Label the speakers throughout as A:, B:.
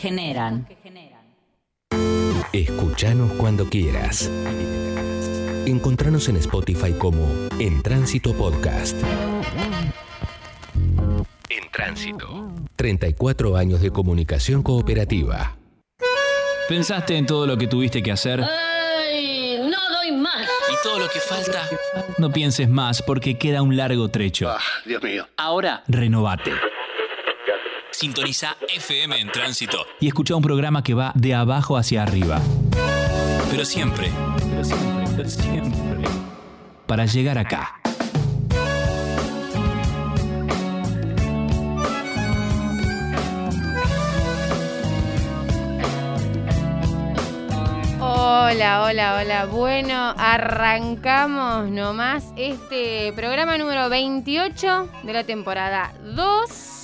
A: generan.
B: Escuchanos cuando quieras. Encontranos en Spotify como En Tránsito Podcast. En Tránsito. 34 años de comunicación cooperativa.
C: ¿Pensaste en todo lo que tuviste que hacer?
D: ¡Ay! No doy más.
C: ¿Y todo lo que falta? No pienses más porque queda un largo trecho.
E: Ah, Dios mío.
C: Ahora, renovate. Sintoniza FM en tránsito y escucha un programa que va de abajo hacia arriba. Pero siempre, pero siempre, pero siempre, para llegar acá.
F: Hola, hola, hola. Bueno, arrancamos nomás este programa número 28 de la temporada 2.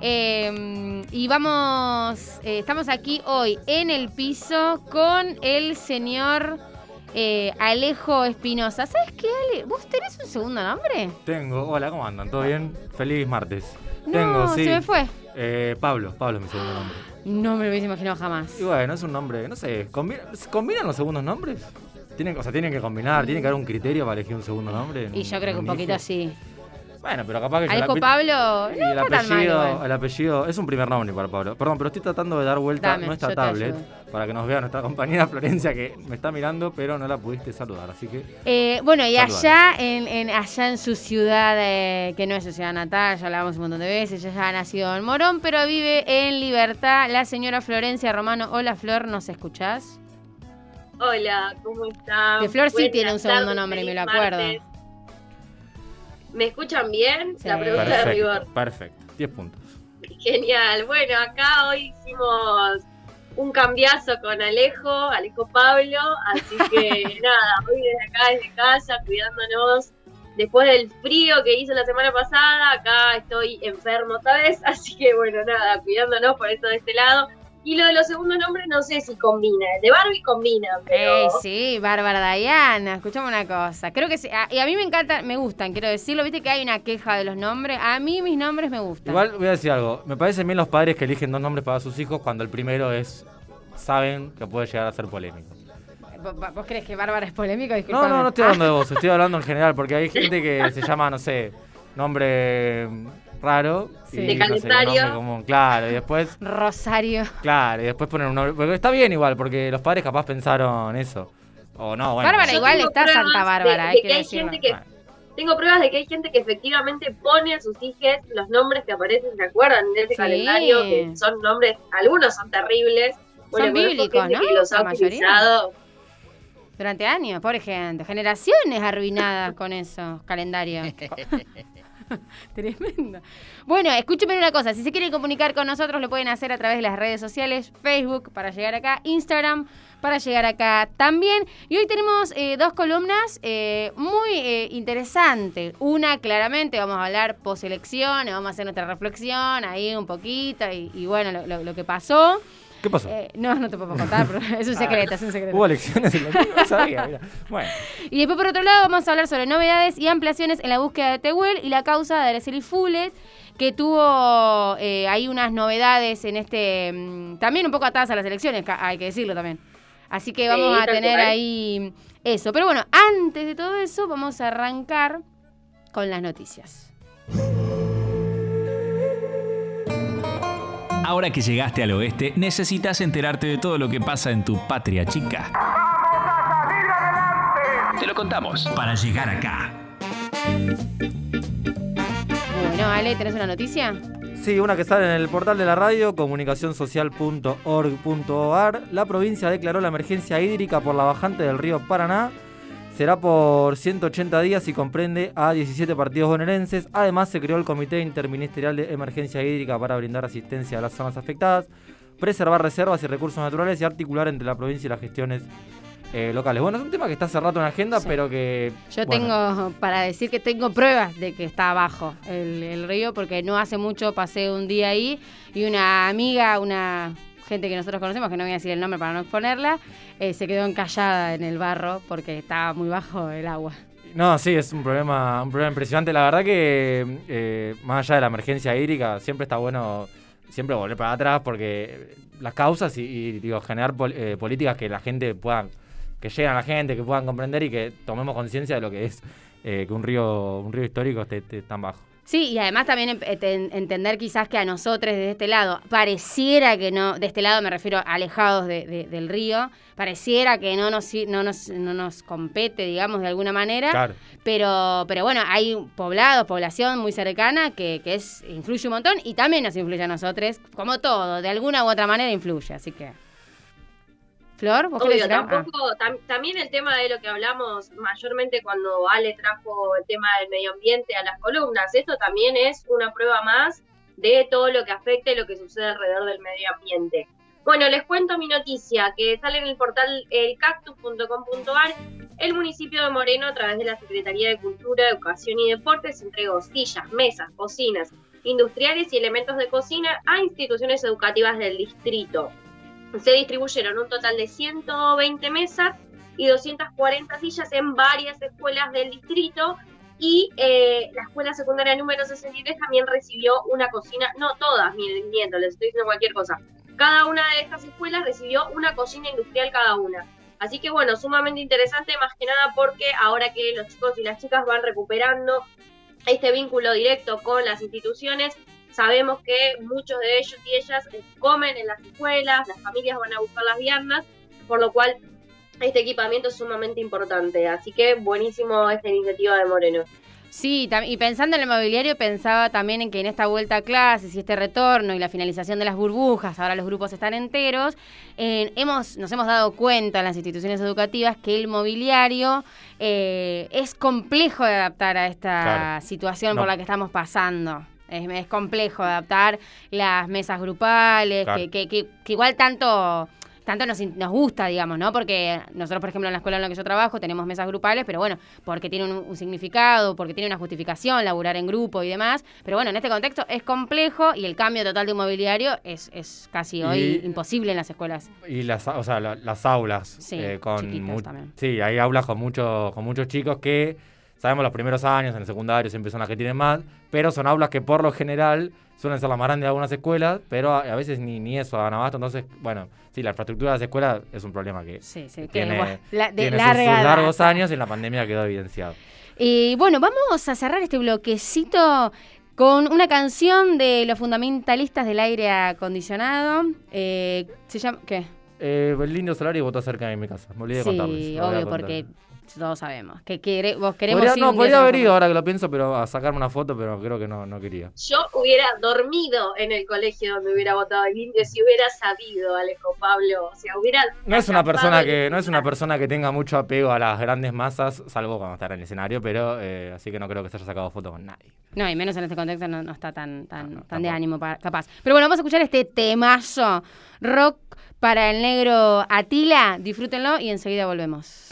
F: Eh, y vamos, eh, estamos aquí hoy en el piso con el señor eh, Alejo Espinosa. ¿Sabes qué, Ale? ¿Vos tenés un segundo nombre?
G: Tengo, hola, ¿cómo andan? ¿Todo bien? Feliz martes.
F: No,
G: Tengo, sí.
F: se me fue.
G: Eh, Pablo, Pablo es mi segundo nombre.
F: No me lo hubiese imaginado jamás.
G: Y bueno, es un nombre, no sé, ¿combi- ¿combinan los segundos nombres? Tienen, o sea, tienen que combinar, tiene que haber un criterio para elegir un segundo nombre. en
F: Y yo creo que un
G: hijo?
F: poquito sí.
G: Bueno, pero capaz que yo
F: Alejo
G: la-
F: Pablo,
G: Y
F: no
G: el
F: está tan mal
G: apellido, el apellido es un primer nombre para Pablo. Perdón, pero estoy tratando de dar vuelta
F: Dame,
G: nuestra tablet para que nos vea nuestra compañera Florencia que me está mirando, pero no la pudiste saludar. Así que
F: Eh, bueno, y
G: Saludar.
F: allá en, en- allá en su ciudad, eh, que no es su ciudad natal, ya hablamos un montón de veces, ella ya ha nacido en Morón, pero vive en Libertad, la señora Florencia Romano. Hola Flor, ¿nos escuchás?
D: Hola, ¿cómo están?
F: Que Flor sí tiene un segundo
D: tardes,
F: nombre, me lo acuerdo.
D: martes. ¿Me escuchan bien?
F: Sí.
D: La pregunta de
G: perfecto,
D: rigor.
G: perfecto. 10 puntos.
D: Genial. Bueno, acá hoy hicimos un cambiazo con Alejo, Alejo Pablo, así que nada, hoy desde acá, desde casa, cuidándonos. Después del frío que hizo la semana pasada, acá estoy enfermo otra vez, así que bueno, nada, cuidándonos por eso de este lado. Y lo de los segundos nombres no sé si combina. El de Barbie combina, pero...
F: Eh, sí, Bárbara Diana, escuchame una cosa. Creo que sí, a- y a mí me encantan, me gustan, quiero decirlo, viste que hay una queja de los nombres. A mí mis nombres me gustan.
G: Igual voy a decir algo. Me parecen bien los padres que eligen dos nombres para sus hijos cuando el primero es. saben que puede llegar a ser polémico.
F: ¿Vos, vos crees que Bárbara es polémico?
G: No,
F: Disculpame.
G: no, no estoy hablando de vos, estoy hablando en general, porque hay gente que se llama, no sé, nombre raro.
F: Sí.
G: y,
D: De
G: no sé, un. Claro, y después.
F: Rosario.
G: Claro, y después poner un nombre. Porque está bien igual, porque los padres capaz pensaron eso. O no, bueno.
F: Bárbara igual está Santa Bárbara,
D: de-
F: que
D: que hay
F: decirlo.
D: gente que
G: Bueno.
D: Tengo pruebas de que hay gente que efectivamente pone a sus hijos los nombres que aparecen, ¿se acuerdan? En ese
F: Sí.
D: calendario, que son nombres, algunos son terribles.
F: Son bíblicos, ¿no?
D: Que los
F: La
D: ha
F: mayoría.
D: utilizado.
F: Durante años, pobre gente. Generaciones arruinadas con esos calendarios. Tremendo. Bueno, escúcheme una cosa. Si se quieren comunicar con nosotros, lo pueden hacer a través de las redes sociales, Facebook para llegar acá, Instagram para llegar acá también. Y hoy tenemos eh, dos columnas eh, muy eh, interesantes. Una, claramente, vamos a hablar poselecciones, vamos a hacer nuestra reflexión ahí un poquito y, y bueno, lo, lo- lo que pasó.
G: ¿Qué pasó?
F: Eh, no, no te puedo contar, pero es un secreto, es un secreto.
G: Hubo elecciones en la no sabía, mira. Bueno,
F: Y después, por otro lado, vamos a hablar sobre novedades y ampliaciones en la búsqueda de Tehuel y la causa de Araceli Fules, que tuvo eh, ahí unas novedades en este. mm, también un poco atadas a las elecciones, hay que decirlo también. Así que vamos
D: Sí,
F: a tener
D: cual.
F: ahí eso. Pero bueno, antes de todo eso, vamos a arrancar con las noticias.
C: Ahora que llegaste al oeste, necesitas enterarte de todo lo que pasa en tu patria chica. Te lo contamos para llegar acá.
F: Bueno, Ale, ¿tenés una noticia?
G: Sí, una que sale en el portal de la radio, comunicacionsocial.org.ar. La provincia declaró la emergencia hídrica por la bajante del río Paraná. Será por 180 días y comprende a 17 partidos bonaerenses. Además, se creó el Comité Interministerial de Emergencia Hídrica para brindar asistencia a las zonas afectadas, preservar reservas y recursos naturales y articular entre la provincia y las gestiones eh, locales. Bueno, es un tema que está hace rato en la agenda,
F: Sí.
G: pero que...
F: Yo
G: bueno,
F: tengo para decir que tengo pruebas de que está abajo el, el río, porque no hace mucho pasé un día ahí y una amiga, una gente que nosotros conocemos, que no voy a decir el nombre para no exponerla, eh, se quedó encallada en el barro porque estaba muy bajo el agua.
G: No, sí, es un problema, un problema impresionante. La verdad que, eh, más allá de la emergencia hídrica, siempre está bueno siempre volver para atrás porque las causas y, digo, generar eh, políticas que la gente pueda, que lleguen a la gente, que puedan comprender y que tomemos conciencia de lo que es eh, que un río, un río histórico esté tan bajo.
F: Sí, y además también entender quizás que a nosotros desde este lado, pareciera que no, de este lado me refiero alejados del río, pareciera que no nos, no nos, no nos compete, digamos, de alguna manera. Claro. Pero, pero bueno, hay poblados, población muy cercana que, que es, influye un montón y también nos influye a nosotros, como todo, de alguna u otra manera influye, así que... Flor, ¿vos
D: Obvio, tampoco, también el tema de lo que hablamos mayormente cuando Ale trajo el tema del medio ambiente a las columnas, esto también es una prueba más de todo lo que afecta y lo que sucede alrededor del medio ambiente. Bueno, les cuento mi noticia que sale en el portal elcactus.com.ar. El municipio de Moreno, a través de la Secretaría de Cultura, Educación y Deportes, entregó sillas, mesas, cocinas, industriales y elementos de cocina a instituciones educativas del distrito se distribuyeron un total de 120 mesas y 240 sillas en varias escuelas del distrito y eh, la escuela secundaria número 63 también recibió una cocina, no todas, miren, miento, les estoy diciendo cualquier cosa. Cada una de estas escuelas recibió una cocina industrial cada una. Así que bueno, sumamente interesante, más que nada porque ahora que los chicos y las chicas van recuperando este vínculo directo con las instituciones, Sabemos que muchos de ellos y ellas eh, comen en las escuelas, las familias van a buscar las viandas, por lo cual este equipamiento es sumamente importante. Así que buenísimo esta iniciativa de Moreno.
F: Sí, y pensando en el mobiliario, pensaba también en que en esta vuelta a clases y este retorno y la finalización de las burbujas, ahora los grupos están enteros, hemos, nos hemos dado cuenta en las instituciones educativas que el mobiliario eh, es complejo de adaptar a esta situación por la que estamos pasando. Es, complejo adaptar las mesas grupales, que, igual tanto tanto nos, nos gusta, digamos, ¿no? Porque nosotros, por ejemplo, en la escuela en la que yo trabajo tenemos mesas grupales, pero bueno, porque tiene un, significado, porque tiene una justificación, laburar en grupo y demás. Pero bueno, en este contexto es complejo y el cambio total de mobiliario es, es casi hoy imposible en las escuelas.
G: Y las, o sea, las aulas.
F: Sí, eh, con
G: Sí, hay aulas con, muchos con muchos chicos que Sabemos los primeros años, en el secundario siempre son las que tienen más, pero son aulas que por lo general suelen ser las más grandes de algunas escuelas, pero a, veces ni, ni eso dan abasto. Entonces, bueno, sí, la infraestructura de las escuelas es un problema que tiene, sus, largos años y en la pandemia quedó evidenciado.
F: Y bueno, vamos a cerrar este bloquecito con una canción de los fundamentalistas del aire acondicionado. Eh, ¿Se llama qué?
G: Eh, el lindo salario votó cerca de mi casa. Me olvidé de contarles.
F: Sí, obvio, porque todos sabemos. Que quiere, vos queremos
G: No, podría haber ido ahora que lo pienso, pero a sacarme una foto, pero creo que no, no quería.
D: Yo hubiera dormido en el colegio donde hubiera votado el indio si hubiera sabido, Alejo Pablo. O sea, hubiera.
G: No es una persona que, no es una persona que tenga mucho apego a las grandes masas, salvo cuando está en el escenario, pero eh, así que no creo que se haya sacado foto con nadie.
F: No, y menos en este contexto no, está tan, tan, tan de ánimo capaz. Pero bueno, vamos a escuchar este temazo rock para el negro Atila. Disfrútenlo y enseguida volvemos.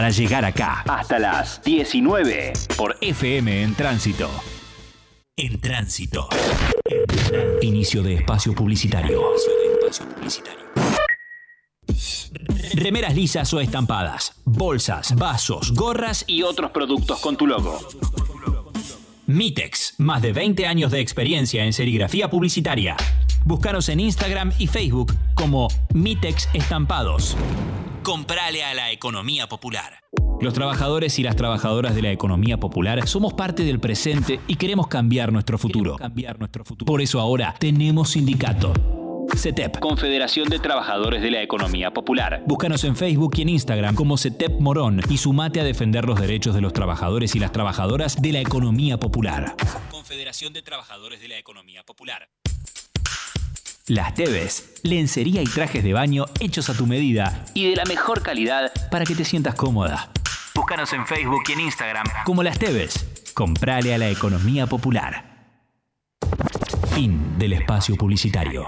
C: Para llegar acá. Hasta las 19 por FM en Tránsito. En Tránsito. Inicio de espacio publicitario. Remeras lisas o estampadas, bolsas, vasos, gorras y otros productos con tu logo. Mitex, más de 20 años de experiencia en serigrafía publicitaria. Búscanos en Instagram y Facebook como Mitex Estampados. Comprale a la economía popular. Los trabajadores y las trabajadoras de la economía popular somos parte del presente y queremos cambiar nuestro futuro. Cambiar nuestro futuro. Por eso ahora tenemos sindicato. CETEP, Confederación de Trabajadores de la Economía Popular. Búscanos en Facebook y en Instagram como CETEP Morón y sumate a defender los derechos de los trabajadores y las trabajadoras de la economía popular. Confederación de Trabajadores de la Economía Popular. Las Teves, lencería y trajes de baño hechos a tu medida y de la mejor calidad para que te sientas cómoda. Búscanos en Facebook y en Instagram como Las Teves. Comprale a la economía popular. Fin del espacio publicitario.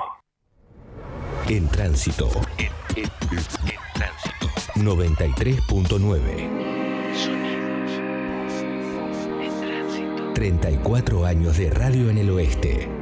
B: En tránsito. En, 93.9. 34 años de radio en el oeste.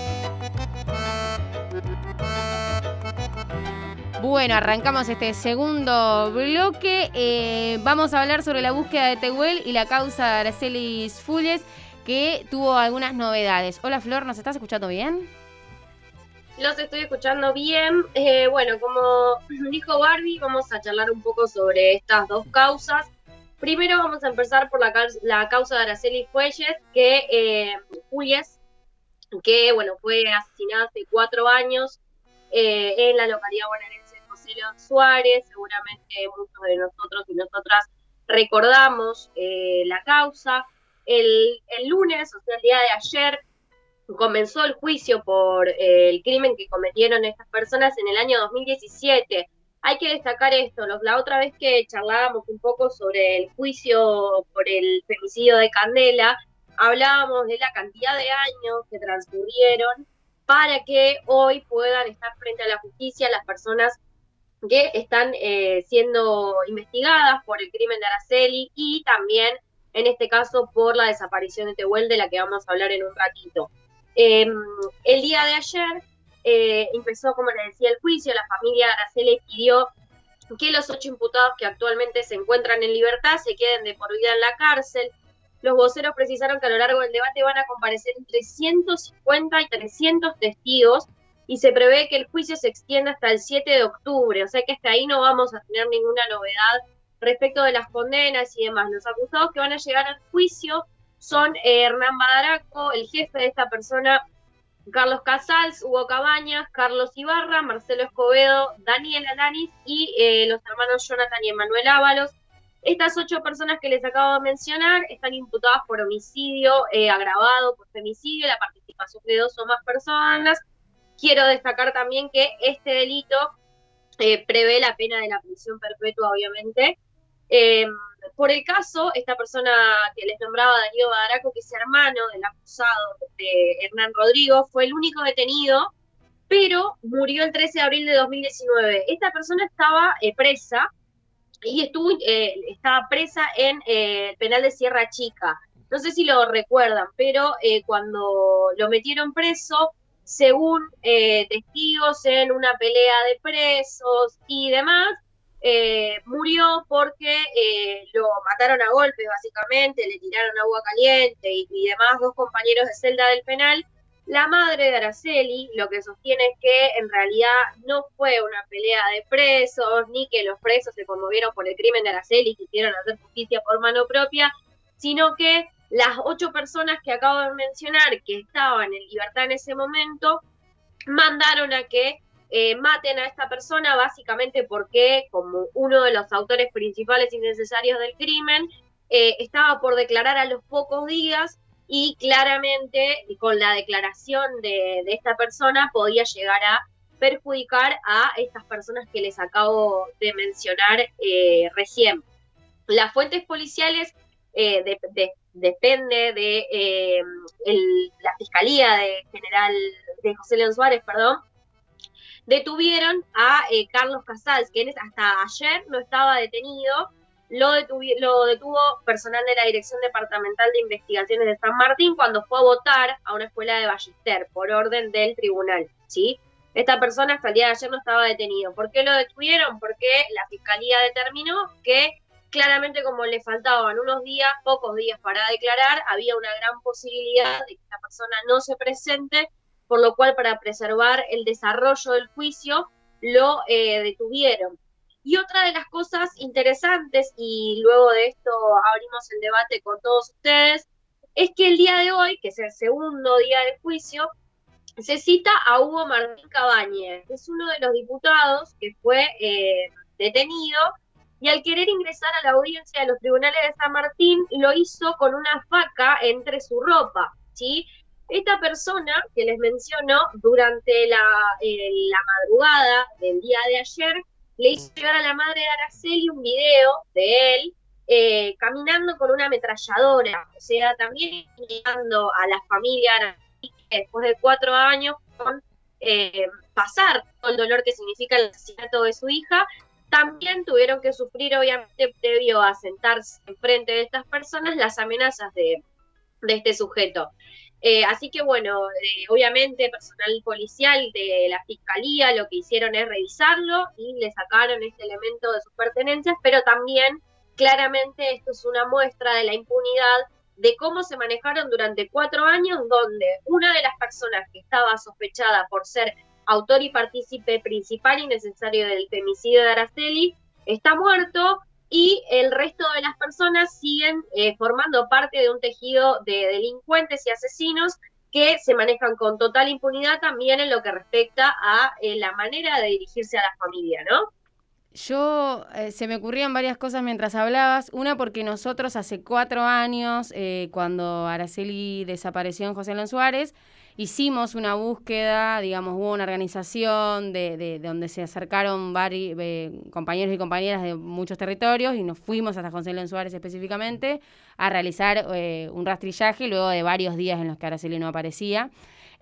F: Bueno, arrancamos este segundo bloque. Eh, vamos a hablar sobre la búsqueda de Tehuel y la causa de Aracelis Fulles, que tuvo algunas novedades. Hola Flor, ¿nos estás escuchando bien?
D: Los estoy escuchando bien. Eh, bueno, como dijo Barbie, vamos a charlar un poco sobre estas dos causas. Primero vamos a empezar por la, la causa de Araceli Fuelles, que eh, que bueno, fue asesinada hace cuatro años eh, en la localidad bonaerense Suárez, seguramente muchos de nosotros y nosotras recordamos eh, la causa. El, lunes, o sea, el día de ayer, comenzó el juicio por eh, el crimen que cometieron estas personas en el año 2017. Hay que destacar esto, la otra vez que charlábamos un poco sobre el juicio por el femicidio de Candela, hablábamos de la cantidad de años que transcurrieron para que hoy puedan estar frente a la justicia las personas que están eh, siendo investigadas por el crimen de Araceli y también, en este caso, por la desaparición de Tehuel, de la que vamos a hablar en un ratito. Em, el día de ayer eh, empezó, como les decía, el juicio. La familia de Araceli pidió que los ocho imputados que actualmente se encuentran en libertad se queden de por vida en la cárcel. Los voceros precisaron que a lo largo del debate van a comparecer entre 150 y 300 testigos y se prevé que el juicio se extienda hasta el 7 de octubre, o sea que hasta ahí no vamos a tener ninguna novedad respecto de las condenas y demás. Los acusados que van a llegar al juicio son eh, Hernán Badaraco, el jefe de esta persona, Carlos Casals, Hugo Cabañas, Carlos Ibarra, Marcelo Escobedo, Daniel Alanis y eh, los hermanos Jonathan y Emanuel Ábalos. Estas ocho personas que les acabo de mencionar están imputadas por homicidio eh, agravado, por femicidio, la participación de dos o más personas, Quiero destacar también que este delito eh, prevé la pena de la prisión perpetua, obviamente. Eh, por el caso, esta persona que les nombraba Darío Badaraco, que es hermano del acusado de Hernán Rodrigo, fue el único detenido, pero murió el 13 de abril de 2019. Esta persona estaba eh, presa y estuvo, estaba presa en el penal de Sierra Chica. No sé si lo recuerdan, pero cuando lo metieron preso, según eh, testigos en una pelea de presos y demás, eh, murió porque eh, lo mataron a golpes básicamente, le tiraron agua caliente y, demás dos compañeros de celda del penal. La madre de Araceli lo que sostiene es que en realidad no fue una pelea de presos, ni que los presos se conmovieron por el crimen de Araceli y quisieron hacer justicia por mano propia, sino que las ocho personas que acabo de mencionar que estaban en libertad en ese momento mandaron a que eh, maten a esta persona básicamente porque como uno de los autores principales y necesarios del crimen eh, estaba por declarar a los pocos días y claramente con la declaración de, esta persona podía llegar a perjudicar a estas personas que les acabo de mencionar eh, recién. Las fuentes policiales eh, depende de eh, la Fiscalía de General de José León Suárez, perdón, detuvieron a Carlos Casals, quien hasta ayer no estaba detenido, lo, lo detuvo personal de la Dirección Departamental de Investigaciones de San Martín cuando fue a votar a una escuela de Ballester por orden del tribunal, ¿sí? Esta persona hasta el día de ayer no estaba detenido. ¿Por qué lo detuvieron? Porque la fiscalía determinó que claramente como le faltaban unos días, pocos días para declarar, había una gran posibilidad de que esta persona no se presente, por lo cual para preservar el desarrollo del juicio lo eh, detuvieron. Y otra de las cosas interesantes, y luego de esto abrimos el debate con todos ustedes, es que el día de hoy, que es el segundo día del juicio, se cita a Hugo Martín Cabañez, que es uno de los diputados que fue eh, detenido y al querer ingresar a la audiencia de los tribunales de San Martín lo hizo con una faca entre su ropa, ¿sí? Esta persona que les menciono durante la, eh, madrugada del día de ayer le hizo llegar a la madre de Araceli un video de él eh, caminando con una ametralladora, o sea, también invitando a la familia que después de cuatro años con eh, pasar todo el dolor que significa el asesinato de su hija, también tuvieron que sufrir, obviamente, previo a sentarse enfrente de estas personas, las amenazas de, de este sujeto. Eh, así que bueno, eh, obviamente personal policial de la fiscalía lo que hicieron es revisarlo y le sacaron este elemento de sus pertenencias, pero también claramente esto es una muestra de la impunidad de cómo se manejaron durante cuatro años, donde una de las personas que estaba sospechada por ser autor y partícipe principal y necesario del femicidio de Araceli está muerto y el resto de las personas siguen eh, formando parte de un tejido de delincuentes y asesinos que se manejan con total impunidad también en lo que respecta a eh, la manera de dirigirse a la familia, ¿no?
F: Yo, eh, se me ocurrían varias cosas mientras hablabas. Una, porque nosotros hace cuatro años, cuando Araceli desapareció en José León Suárez, hicimos una búsqueda, digamos, hubo una organización de, de, donde se acercaron varios eh, compañeros y compañeras de muchos territorios y nos fuimos hasta José Suárez específicamente a realizar eh, un rastrillaje luego de varios días en los que Araceli no aparecía.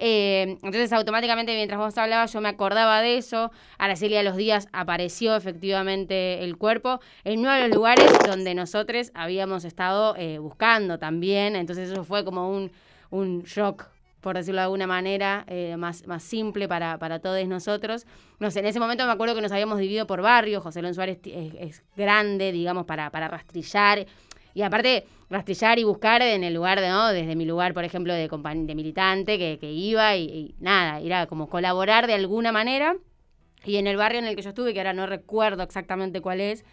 F: Eh, entonces, automáticamente, mientras vos hablabas, yo me acordaba de eso. Araceli a los días apareció efectivamente el cuerpo en uno de los lugares donde nosotros habíamos estado buscando también. Entonces, eso fue como un, un shock por decirlo de alguna manera, eh, más, más simple para, para todos nosotros. No sé, en ese momento me acuerdo que nos habíamos dividido por barrios, José Luis Suárez es, grande, digamos, para, para rastrillar. Y aparte, rastrillar y buscar en el lugar de, ¿no? Desde mi lugar, por ejemplo, de, de militante, que, que iba y, nada, era como colaborar de alguna manera. Y en el barrio en el que yo estuve, que ahora no recuerdo exactamente cuál es,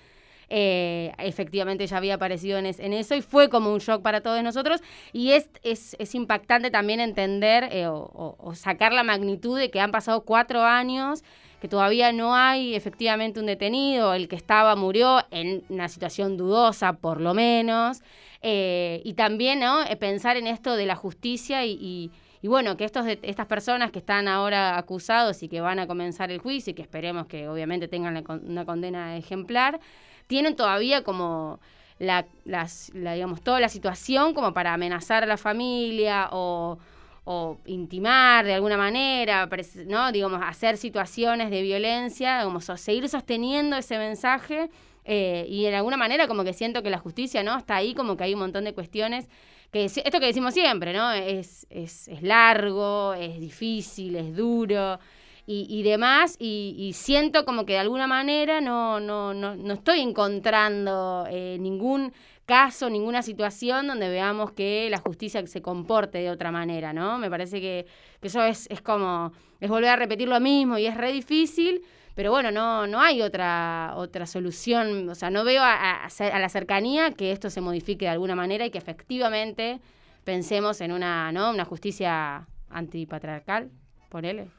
F: eh, efectivamente ya había aparecido en, eso y fue como un shock para todos nosotros y es, es, impactante también entender eh, o, sacar la magnitud de que han pasado cuatro años que todavía no hay efectivamente un detenido, el que estaba murió en una situación dudosa por lo menos, eh, y también ¿no? pensar en esto de la justicia y, bueno, que estos, estas personas que están ahora acusados y que van a comenzar el juicio y que esperemos que obviamente tengan una condena ejemplar, tienen todavía como la, digamos, toda la situación como para amenazar a la familia o, intimar de alguna manera, ¿no? Digamos, hacer situaciones de violencia, como seguir sosteniendo ese mensaje eh, y de alguna manera como que siento que la justicia, ¿no? Está ahí como que hay un montón de cuestiones que esto que decimos siempre, ¿no? Es, es, es largo, es difícil, es duro, y, demás, y, siento como que de alguna manera no, no, no, no estoy encontrando eh, ningún caso, ninguna situación donde veamos que la justicia se comporte de otra manera, ¿no? Me parece que, eso es, es como, es volver a repetir lo mismo y es re difícil, pero bueno, no, no hay otra, otra solución, o sea, no veo a, a, la cercanía que esto se modifique de alguna manera y que efectivamente pensemos en una, ¿no? una justicia antipatriarcal, ponele.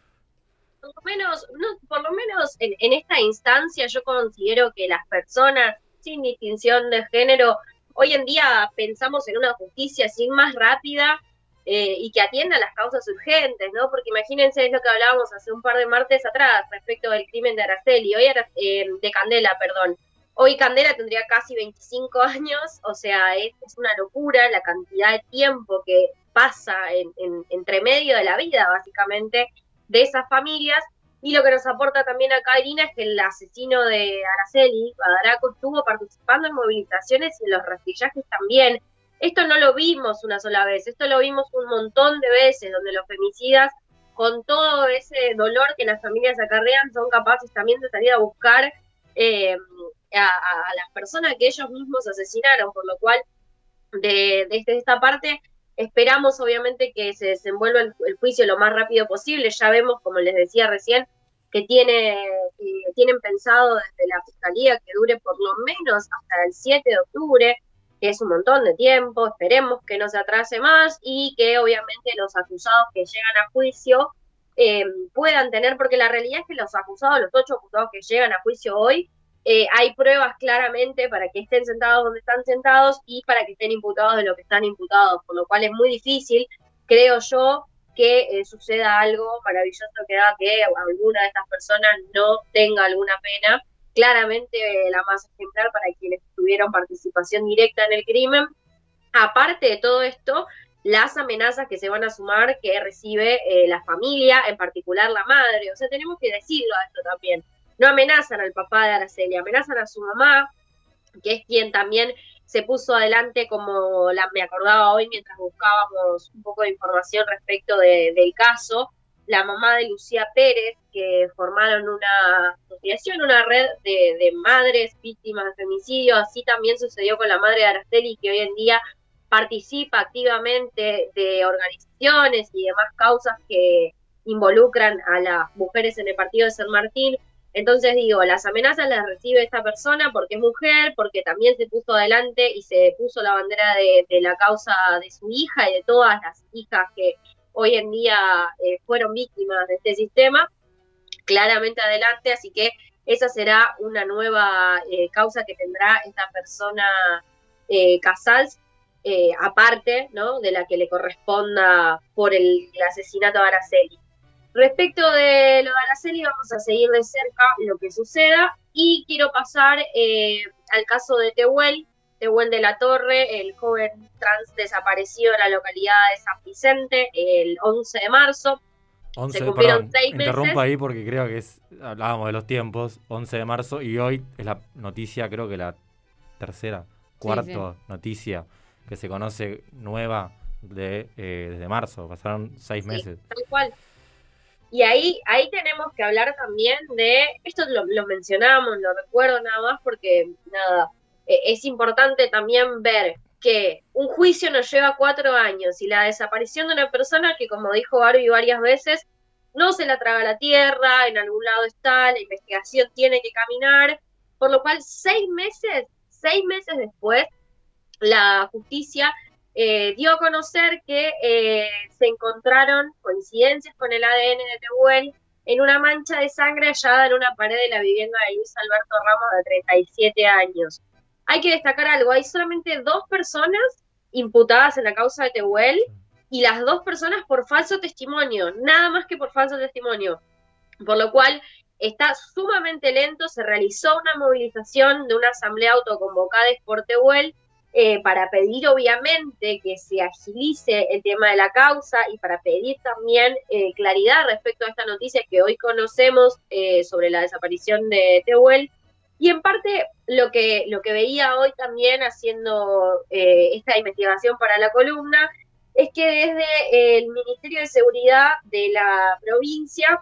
D: Por lo menos, no, por lo menos en, en esta instancia yo considero que las personas sin distinción de género, hoy en día pensamos en una justicia así más rápida eh, y que atienda las causas urgentes, ¿no? Porque imagínense, es lo que hablábamos hace un par de martes atrás respecto del crimen de Araceli, hoy eh, de Candela, perdón. Hoy Candela tendría casi 25 años, o sea, es, una locura la cantidad de tiempo que pasa en, entre medio de la vida, básicamente, de esas familias. Y lo que nos aporta también acá Irina es que el asesino de Araceli, Badaraco, estuvo participando en movilizaciones y en los rastrillajes también. Esto no lo vimos una sola vez, esto lo vimos un montón de veces, donde los femicidas, con todo ese dolor que las familias acarrean, son capaces también de salir a buscar eh, a, las personas que ellos mismos asesinaron, por lo cual de, desde esta parte esperamos obviamente que se desenvuelva el, juicio lo más rápido posible. Ya vemos, como les decía recién, que tiene, tienen pensado desde la Fiscalía que dure por lo menos hasta el 7 de octubre, que es un montón de tiempo, esperemos que no se atrase más y que obviamente los acusados que llegan a juicio eh, puedan tener, porque la realidad es que los acusados, los ocho acusados que llegan a juicio hoy, eh, hay pruebas claramente para que estén sentados donde están sentados y para que estén imputados de lo que están imputados, por lo cual es muy difícil, creo yo, que eh, suceda algo maravilloso que haga que alguna de estas personas no tenga alguna pena. Claramente la más ejemplar para quienes tuvieron participación directa en el crimen. Aparte de todo esto, las amenazas que se van a sumar que recibe eh, la familia, en particular la madre. O sea, tenemos que decirlo a esto también no amenazan al papá de Araceli, amenazan a su mamá, que es quien también se puso adelante como la, me acordaba hoy mientras buscábamos un poco de información respecto del caso, la mamá de Lucía Pérez, que formaron una asociación, una red de, madres víctimas de femicidio, así también sucedió con la madre de Araceli, que hoy en día participa activamente de organizaciones y demás causas que involucran a las mujeres en el partido de San Martín. Entonces digo, las amenazas las recibe esta persona porque es mujer, porque también se puso adelante y se puso la bandera de, la causa de su hija y de todas las hijas que hoy en día eh, fueron víctimas de este sistema, claramente adelante, así que esa será una nueva eh, causa que tendrá esta persona eh, Casals, eh, aparte ¿no? de la que le corresponda por el, el asesinato de Araceli. Respecto de lo de Araceli, vamos a seguir de cerca lo que suceda y quiero pasar eh, al caso de Tehuel, Tehuel de la Torre, el joven trans desaparecido en la localidad de San Vicente el 11 de marzo.
G: 11, Se cumplieron seis meses. Interrumpo ahí porque creo que es, hablábamos de los tiempos, 11 de marzo, y hoy es la noticia, creo que la tercera, cuarta noticia que se conoce nueva de, eh, desde marzo, pasaron seis meses.
D: Tal cual. Y ahí, ahí tenemos que hablar también de, esto lo, lo mencionamos, lo recuerdo nada más porque, nada, e, es importante también ver que un juicio nos lleva cuatro años y la desaparición de una persona que, como dijo Barbie varias veces, no se la traga la tierra, en algún lado está, la investigación tiene que caminar, por lo cual seis meses, seis meses después, la justicia eh, dio a conocer que eh, se encontraron coincidencias con el ADN de Tehuel en una mancha de sangre hallada en una pared de la vivienda de Luis Alberto Ramos de 37 años. Hay que destacar algo, hay solamente dos personas imputadas en la causa de Tehuel y las dos personas por falso testimonio, nada más que por falso testimonio. Por lo cual está sumamente lento, se realizó una movilización de una asamblea autoconvocada por Tehuel eh, para pedir obviamente que se agilice el tema de la causa y para pedir también eh, claridad respecto a esta noticia que hoy conocemos eh, sobre la desaparición de Tehuel. Y en parte lo que, lo que veía hoy también haciendo esta investigación para la columna es que desde el Ministerio de Seguridad de la provincia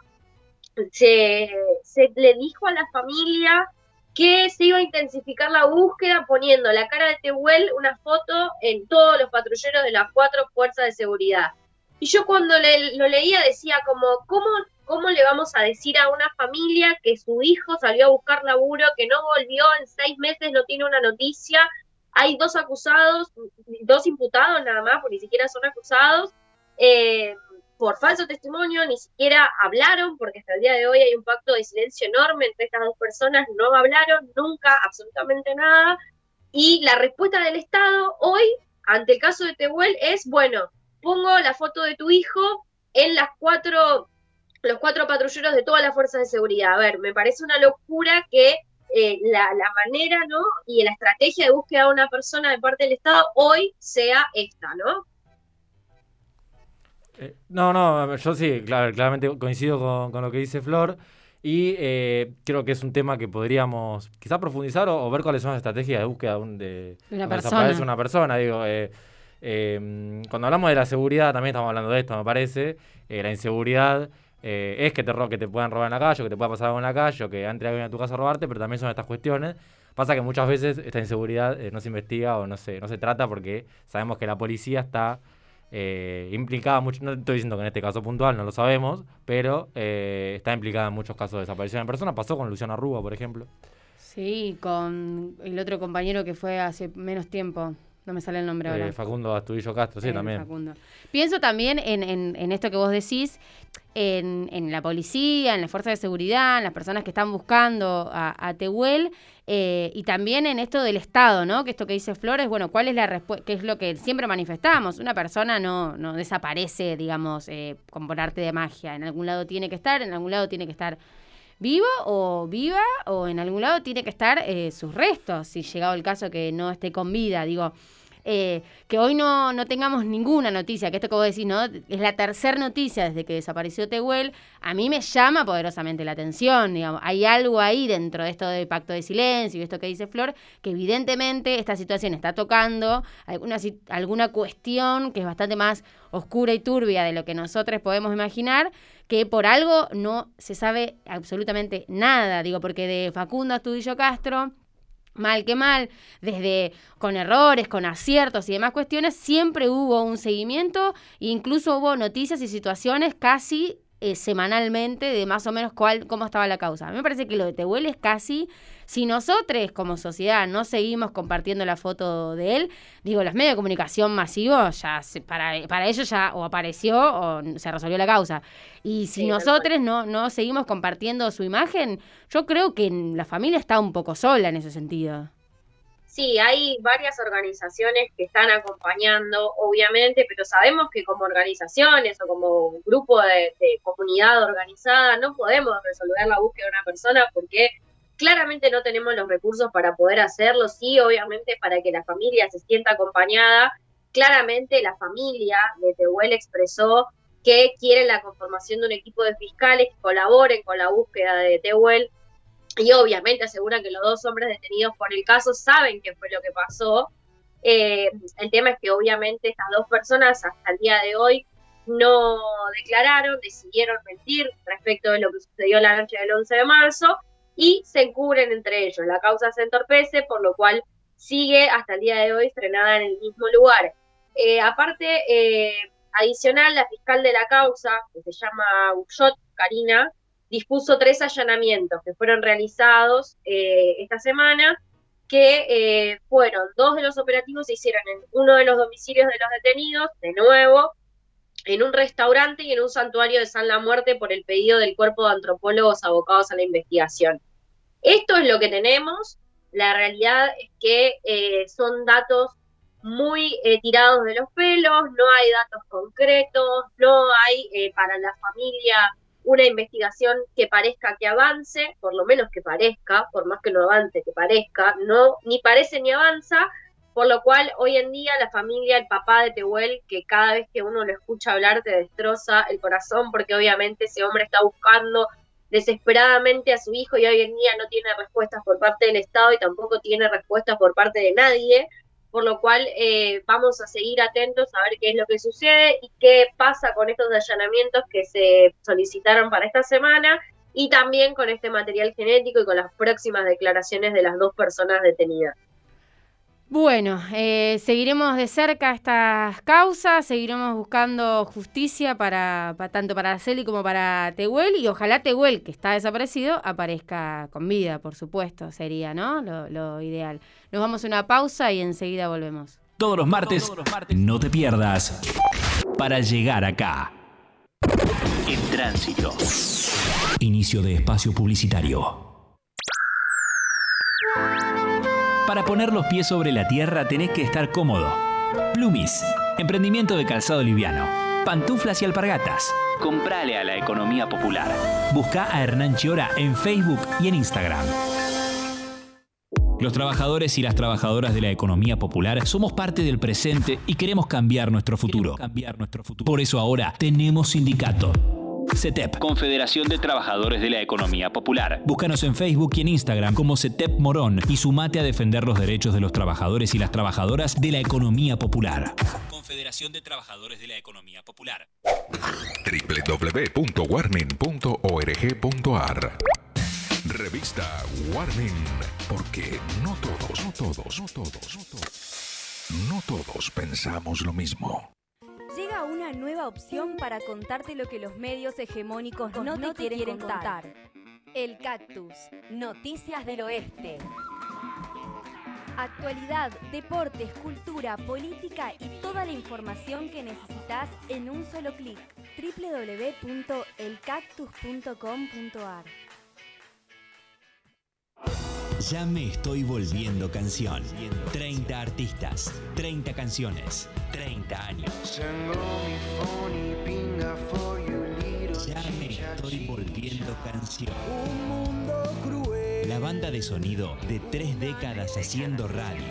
D: se, se le dijo a la familia que se iba a intensificar la búsqueda poniendo la cara de Tehuel una foto en todos los patrulleros de las cuatro fuerzas de seguridad. Y yo cuando lo leía decía como, ¿cómo, ¿cómo le vamos a decir a una familia que su hijo salió a buscar laburo, que no volvió en seis meses, no tiene una noticia? Hay dos acusados, dos imputados nada más, porque ni siquiera son acusados. Eh, por falso testimonio, ni siquiera hablaron, porque hasta el día de hoy hay un pacto de silencio enorme entre estas dos personas, no hablaron nunca, absolutamente nada. Y la respuesta del Estado hoy, ante el caso de Tehuel, es, bueno, pongo la foto de tu hijo en las cuatro, los cuatro patrulleros de todas las fuerzas de seguridad. A ver, me parece una locura que eh, la, la, manera, ¿no? Y la estrategia de búsqueda de una persona de parte del Estado hoy sea esta, ¿no?
G: Eh, no, no, yo sí, claro, claramente coincido con, lo que dice Flor. Y eh, creo que es un tema que podríamos quizás profundizar o, ver cuáles son las estrategias de búsqueda de
F: una persona.
G: una persona. Digo, eh, cuando hablamos de la seguridad, también estamos hablando de esto, me parece. la inseguridad es que te, que te puedan robar en la calle, o que te pueda pasar algo en la calle, o que entre alguien a tu casa a robarte, pero también son estas cuestiones. Pasa que muchas veces esta inseguridad no se investiga o no se, no se trata porque sabemos que la policía está eh, implicada mucho, no estoy diciendo que en este caso puntual, no lo sabemos, pero eh, está implicada en muchos casos de desaparición de personas. Pasó con Luciana Rúa, por ejemplo.
F: Sí, con el otro compañero que fue hace menos tiempo. No me sale el nombre ahora.
G: Eh, Facundo Astudillo Castro, sí, también.
F: Pienso también en, en, esto que vos decís, en, en, la policía, en las fuerzas de seguridad, en las personas que están buscando a, a Tehuel, eh, y también en esto del Estado, ¿no? Que esto que dice Flores, bueno, ¿cuál es la respuesta? ¿Qué es lo que siempre manifestamos? Una persona no, no desaparece, digamos, eh, con por arte de magia. En algún lado tiene que estar, en algún lado tiene que estar vivo o viva o en algún lado tiene que estar eh, sus restos, si llegado el caso que no esté con vida. Digo, eh, que hoy no, no tengamos ninguna noticia, que esto que vos decís, ¿no? Es la tercera noticia desde que desapareció Tehuel, a mí me llama poderosamente la atención, digamos. Hay algo ahí dentro de esto del pacto de silencio y esto que dice Flor, que evidentemente esta situación está tocando alguna, alguna cuestión que es bastante más oscura y turbia de lo que nosotros podemos imaginar, que por algo no se sabe absolutamente nada, digo, porque de Facundo Astudillo Castro mal que mal, desde con errores, con aciertos y demás cuestiones, siempre hubo un seguimiento e incluso hubo noticias y situaciones casi eh, semanalmente de más o menos cuál, cómo estaba la causa. A mí me parece que lo de Tehuel es casi, si nosotros como sociedad no seguimos compartiendo la foto de él, digo, los medios de comunicación masivos, ya para, para ellos ya o apareció o se resolvió la causa. Y si nosotros no, no seguimos compartiendo su imagen, yo creo que la familia está un poco sola en ese sentido.
D: Sí, hay varias organizaciones que están acompañando, obviamente, pero sabemos que como organizaciones o como grupo de, comunidad organizada no podemos resolver la búsqueda de una persona porque claramente no tenemos los recursos para poder hacerlo. Sí, obviamente, para que la familia se sienta acompañada. Claramente la familia de Tehuel expresó que quiere la conformación de un equipo de fiscales que colaboren con la búsqueda de Tehuel y obviamente aseguran que los dos hombres detenidos por el caso saben qué fue lo que pasó. Eh, el tema es que obviamente estas dos personas hasta el día de hoy no declararon, decidieron mentir respecto de lo que sucedió la noche del 11 de marzo y se encubren entre ellos. La causa se entorpece, por lo cual sigue hasta el día de hoy frenada en el mismo lugar. Eh, aparte, eh, adicional, la fiscal de la causa, que se llama Ushot Karina, dispuso tres allanamientos que fueron realizados eh, esta semana, que eh, fueron dos de los operativos se hicieron en uno de los domicilios de los detenidos, de nuevo, en un restaurante y en un santuario de San La Muerte por el pedido del cuerpo de antropólogos abocados a la investigación. Esto es lo que tenemos. La realidad es que eh, son datos muy tirados de los pelos, no hay datos concretos, no hay para la familia una investigación que parezca que avance, por lo menos que parezca, por más que no avance, que parezca, no, ni parece ni avanza, por lo cual hoy en día la familia, el papá de Tehuel, que cada vez que uno lo escucha hablar te destroza el corazón, porque obviamente ese hombre está buscando desesperadamente a su hijo y hoy en día no tiene respuestas por parte del Estado y tampoco tiene respuestas por parte de nadie por lo cual eh, vamos a seguir atentos a ver qué es lo que sucede y qué pasa con estos allanamientos que se solicitaron para esta semana y también con este material genético y con las próximas declaraciones de las dos personas detenidas.
F: Bueno, eh, seguiremos de cerca estas causas, seguiremos buscando justicia para, tanto para Araceli como para Tehuel y ojalá Tehuel, que está desaparecido, aparezca con vida, por supuesto, sería ¿no? lo, lo ideal. Nos vamos a una pausa y enseguida volvemos.
C: Todos los martes, no te pierdas para llegar acá. En tránsito. Inicio de espacio publicitario. Para poner los pies sobre la tierra tenés que estar cómodo. Plumis, emprendimiento de calzado liviano. Pantuflas y alpargatas. Comprale a la economía popular. Busca a Hernán Chiora en Facebook y en Instagram. Los trabajadores y las trabajadoras de la economía popular somos parte del presente y queremos cambiar nuestro futuro. Por eso ahora tenemos sindicato. CETEP, Confederación de Trabajadores de la Economía Popular. Búscanos en Facebook y en Instagram como CETEP Morón y sumate a defender los derechos de los trabajadores y las trabajadoras de la economía popular. Confederación de Trabajadores de la Economía Popular.
H: www.warning.org.ar Revista Warning, porque no todos, no todos, no todos, no todos, no todos pensamos lo mismo.
I: Llega una nueva opción para contarte lo que los medios hegemónicos no, te, quieren, contar. El Cactus, Noticias del Oeste. Actualidad, deportes, cultura, política y toda la información que necesitas en un solo clic. www.elcactus.com.ar
C: Ya me estoy volviendo canción. 30 artistas, 30 canciones, 30 años. Ya me estoy volviendo canción. La banda de sonido de tres décadas haciendo radio.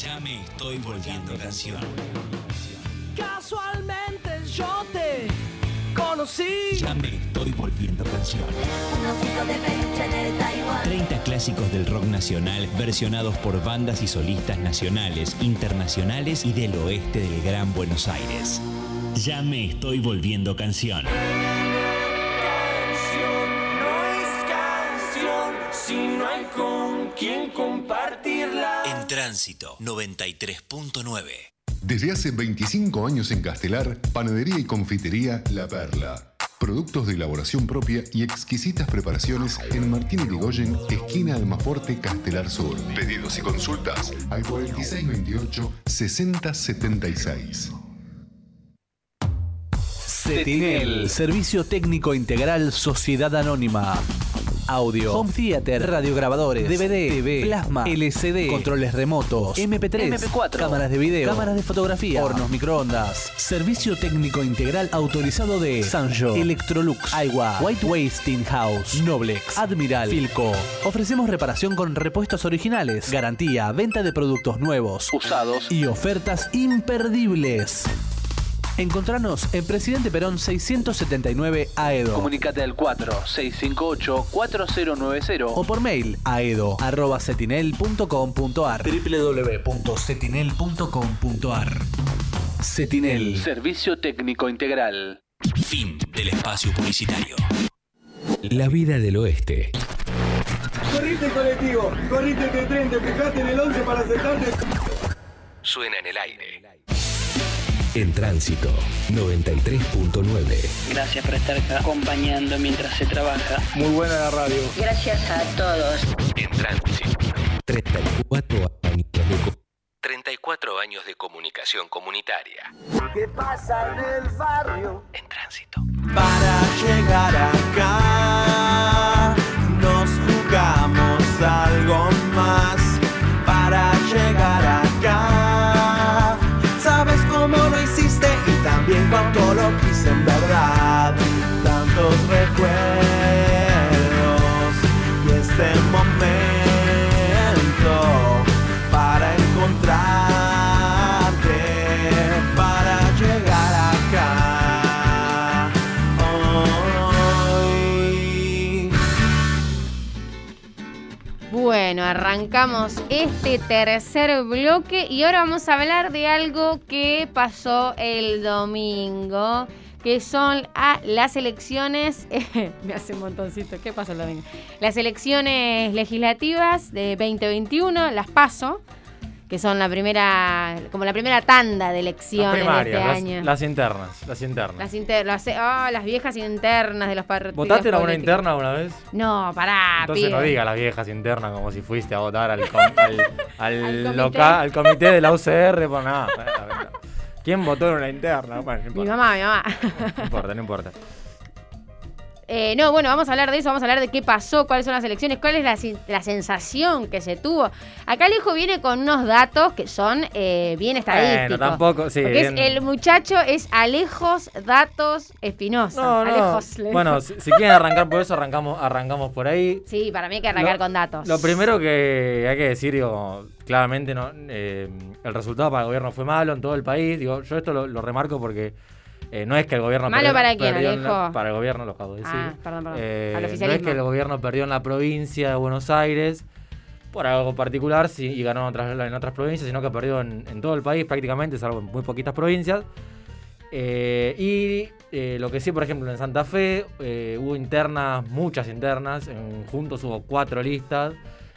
C: Ya me estoy volviendo canción.
J: Casualmente yo te conocí.
C: Ya me estoy volviendo canción. 30 clásicos del rock nacional versionados por bandas y solistas nacionales, internacionales y del oeste del Gran Buenos Aires. Ya me estoy volviendo canción.
J: No es canción si no hay con quien compartirla.
C: En tránsito 93.9.
K: Desde hace 25 años en Castelar, panadería y confitería La Perla. Productos de elaboración propia y exquisitas preparaciones en Martín Irigoyen, esquina Almaforte, Castelar Sur. Pedidos y consultas al 4628-6076.
L: Cetinel, Servicio Técnico Integral Sociedad Anónima. Audio, Home Theater, radiograbadores, DVD, TV, plasma, LCD, controles remotos, MP3, MP4, cámaras de video, cámaras de fotografía, hornos microondas. Servicio técnico integral autorizado de Sanjo, Electrolux, Aiwa, White Wasting House, Noblex, Admiral, Filco. Ofrecemos reparación con repuestos originales, garantía, venta de productos nuevos, usados. Y ofertas imperdibles. Encontranos en Presidente Perón 679 AEDO. Comunicate al 4658-4090 o por mail aedo.cetinel.com.ar www.cetinel.com.ar Cetinel Servicio Técnico Integral.
C: Fin del espacio publicitario.
B: La vida del oeste.
M: Corriste el colectivo, corriste el tren, te fijaste en el 11 para sentarte.
B: Suena en el aire. En tránsito 93.9.
N: Gracias por estar acá acompañando mientras se trabaja.
M: Muy buena la radio.
N: Gracias a todos.
B: En tránsito 34 años de, co- 34 años de comunicación comunitaria.
J: ¿Qué pasa en el barrio?
B: En tránsito.
J: Para llegar acá
F: Bueno, arrancamos este tercer bloque y ahora vamos a hablar de algo que pasó el domingo, que son ah, las elecciones, me hace un montoncito, ¿qué pasó el domingo? Las elecciones legislativas de 2021, las paso, que son la primera, como la primera tanda de elecciones de este
G: las,
F: año.
G: las internas, las internas.
F: Las, inter- las, ah, las viejas internas de los partidos
G: ¿Votaste en alguna interna alguna vez?
F: No, pará,
G: Entonces
F: pibe.
G: no diga las viejas internas como si fuiste a votar al, com- al, al
F: Al comité.
G: local, al comité de la UCR por nada. ¿Quién votó en una interna? Bueno, no
F: Mi mamá, mi mamá.
G: No importa, no importa.
F: Eh, no, bueno, vamos a hablar de eso, vamos a hablar de qué pasó, cuáles son las elecciones, cuál es la, la sensación que se tuvo. Acá Alejo viene con unos datos que son eh, bien estadísticos.
G: Bueno, tampoco, sí.
F: Porque es-
G: bien.
F: el muchacho es Alejos Datos Espinosa.
G: No, no.
F: Alejos, le
G: Bueno, si, si quieren arrancar por eso, arrancamos, arrancamos por ahí.
F: Sí, para mí hay que arrancar
G: Lo-
F: con datos.
G: Lo primero que hay que decir, digo, claramente no, eh, el resultado para el gobierno fue malo en todo el país. Digo, yo esto lo, lo remarco porque eh, no es que el gobierno
F: ¿Malo
G: perdió-
F: para quién,
G: perdió en la- para el gobierno, lo acabo de decir.
F: Ah, perdón, perdón.
G: Eh,
F: Al
G: no es que el gobierno perdió en la provincia de Buenos Aires por algo particular sí, y ganó en otras, en otras provincias, sino que perdió en, en todo el país prácticamente, salvo en muy poquitas provincias. Eh, y eh, lo que sí, por ejemplo, en Santa Fe eh, hubo internas, muchas internas. En Juntos hubo cuatro listas.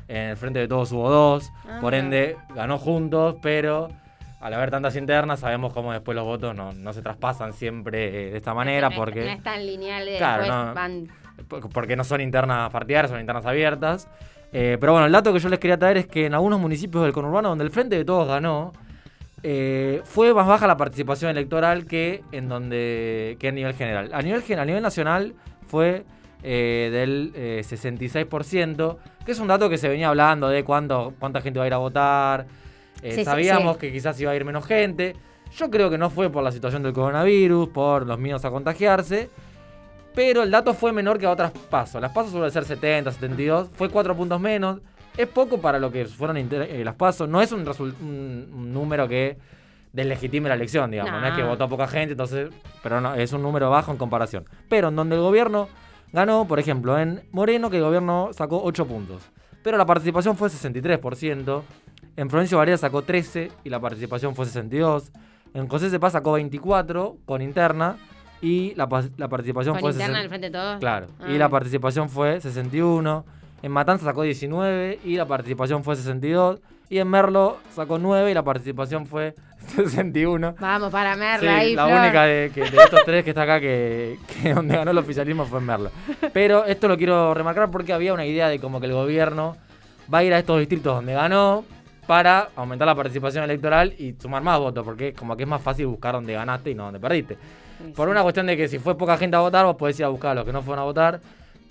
G: En el Frente de Todos hubo dos. Por
F: Ah.
G: ende, ganó Juntos, pero al haber tantas internas, sabemos cómo después los votos no, no se traspasan siempre eh, de esta manera.
F: no,
G: porque
F: no es tan lineal de
G: Claro, no.
F: van...
G: por- porque no son internas partidarias, son internas abiertas. Eh, pero bueno, el dato que yo les quería traer es que en algunos municipios del conurbano donde el Frente de Todos ganó, eh, fue más baja la participación electoral que en donde que a nivel general. A nivel, a nivel nacional fue eh, del eh, 66%, que es un dato que se venía hablando de cuánto, cuánta gente va a ir a votar. Eh,
F: Sí,
G: sabíamos
F: sí.
G: que quizás iba a ir menos gente. Yo creo que no fue por la situación del coronavirus, por los miedos a contagiarse. Pero el dato fue menor que a otras pasos. Las pasos suelen ser 70, 72. Fue 4 puntos menos. Es poco para lo que fueron eh, las pasos. No es un, resul- un- un número que deslegitime la elección, digamos. No. es que
F: No.
G: votó poca gente, entonces. Pero no, es un número bajo en comparación. Pero en donde el gobierno ganó, por ejemplo, en Moreno, que el gobierno sacó 8 puntos. Pero la participación fue 63%. En Provincia Varela sacó 13 y la participación fue 62. En José Cepaz sacó 24 con interna y la, la participación
F: Con
G: fue
F: interna
G: 60
F: del Frente de Todos.
G: Claro.
F: Ah.
G: Y la participación fue 61. En Matanza sacó 19 y la participación fue 62. Y en Merlo sacó 9 y la participación fue 61.
F: Vamos para
G: Sí,
F: Merla ahí,
G: la
F: Flor.
G: única de, que- de estos tres que está acá que, que donde ganó el oficialismo fue en Merlo. Pero esto lo quiero remarcar porque había una idea de como que el gobierno va a ir a estos distritos donde ganó para aumentar la participación electoral y sumar más votos, porque como que es más fácil buscar donde ganaste y no donde perdiste. Por una cuestión de que si fue poca gente a votar, vos podés ir a buscar a los que no fueron a votar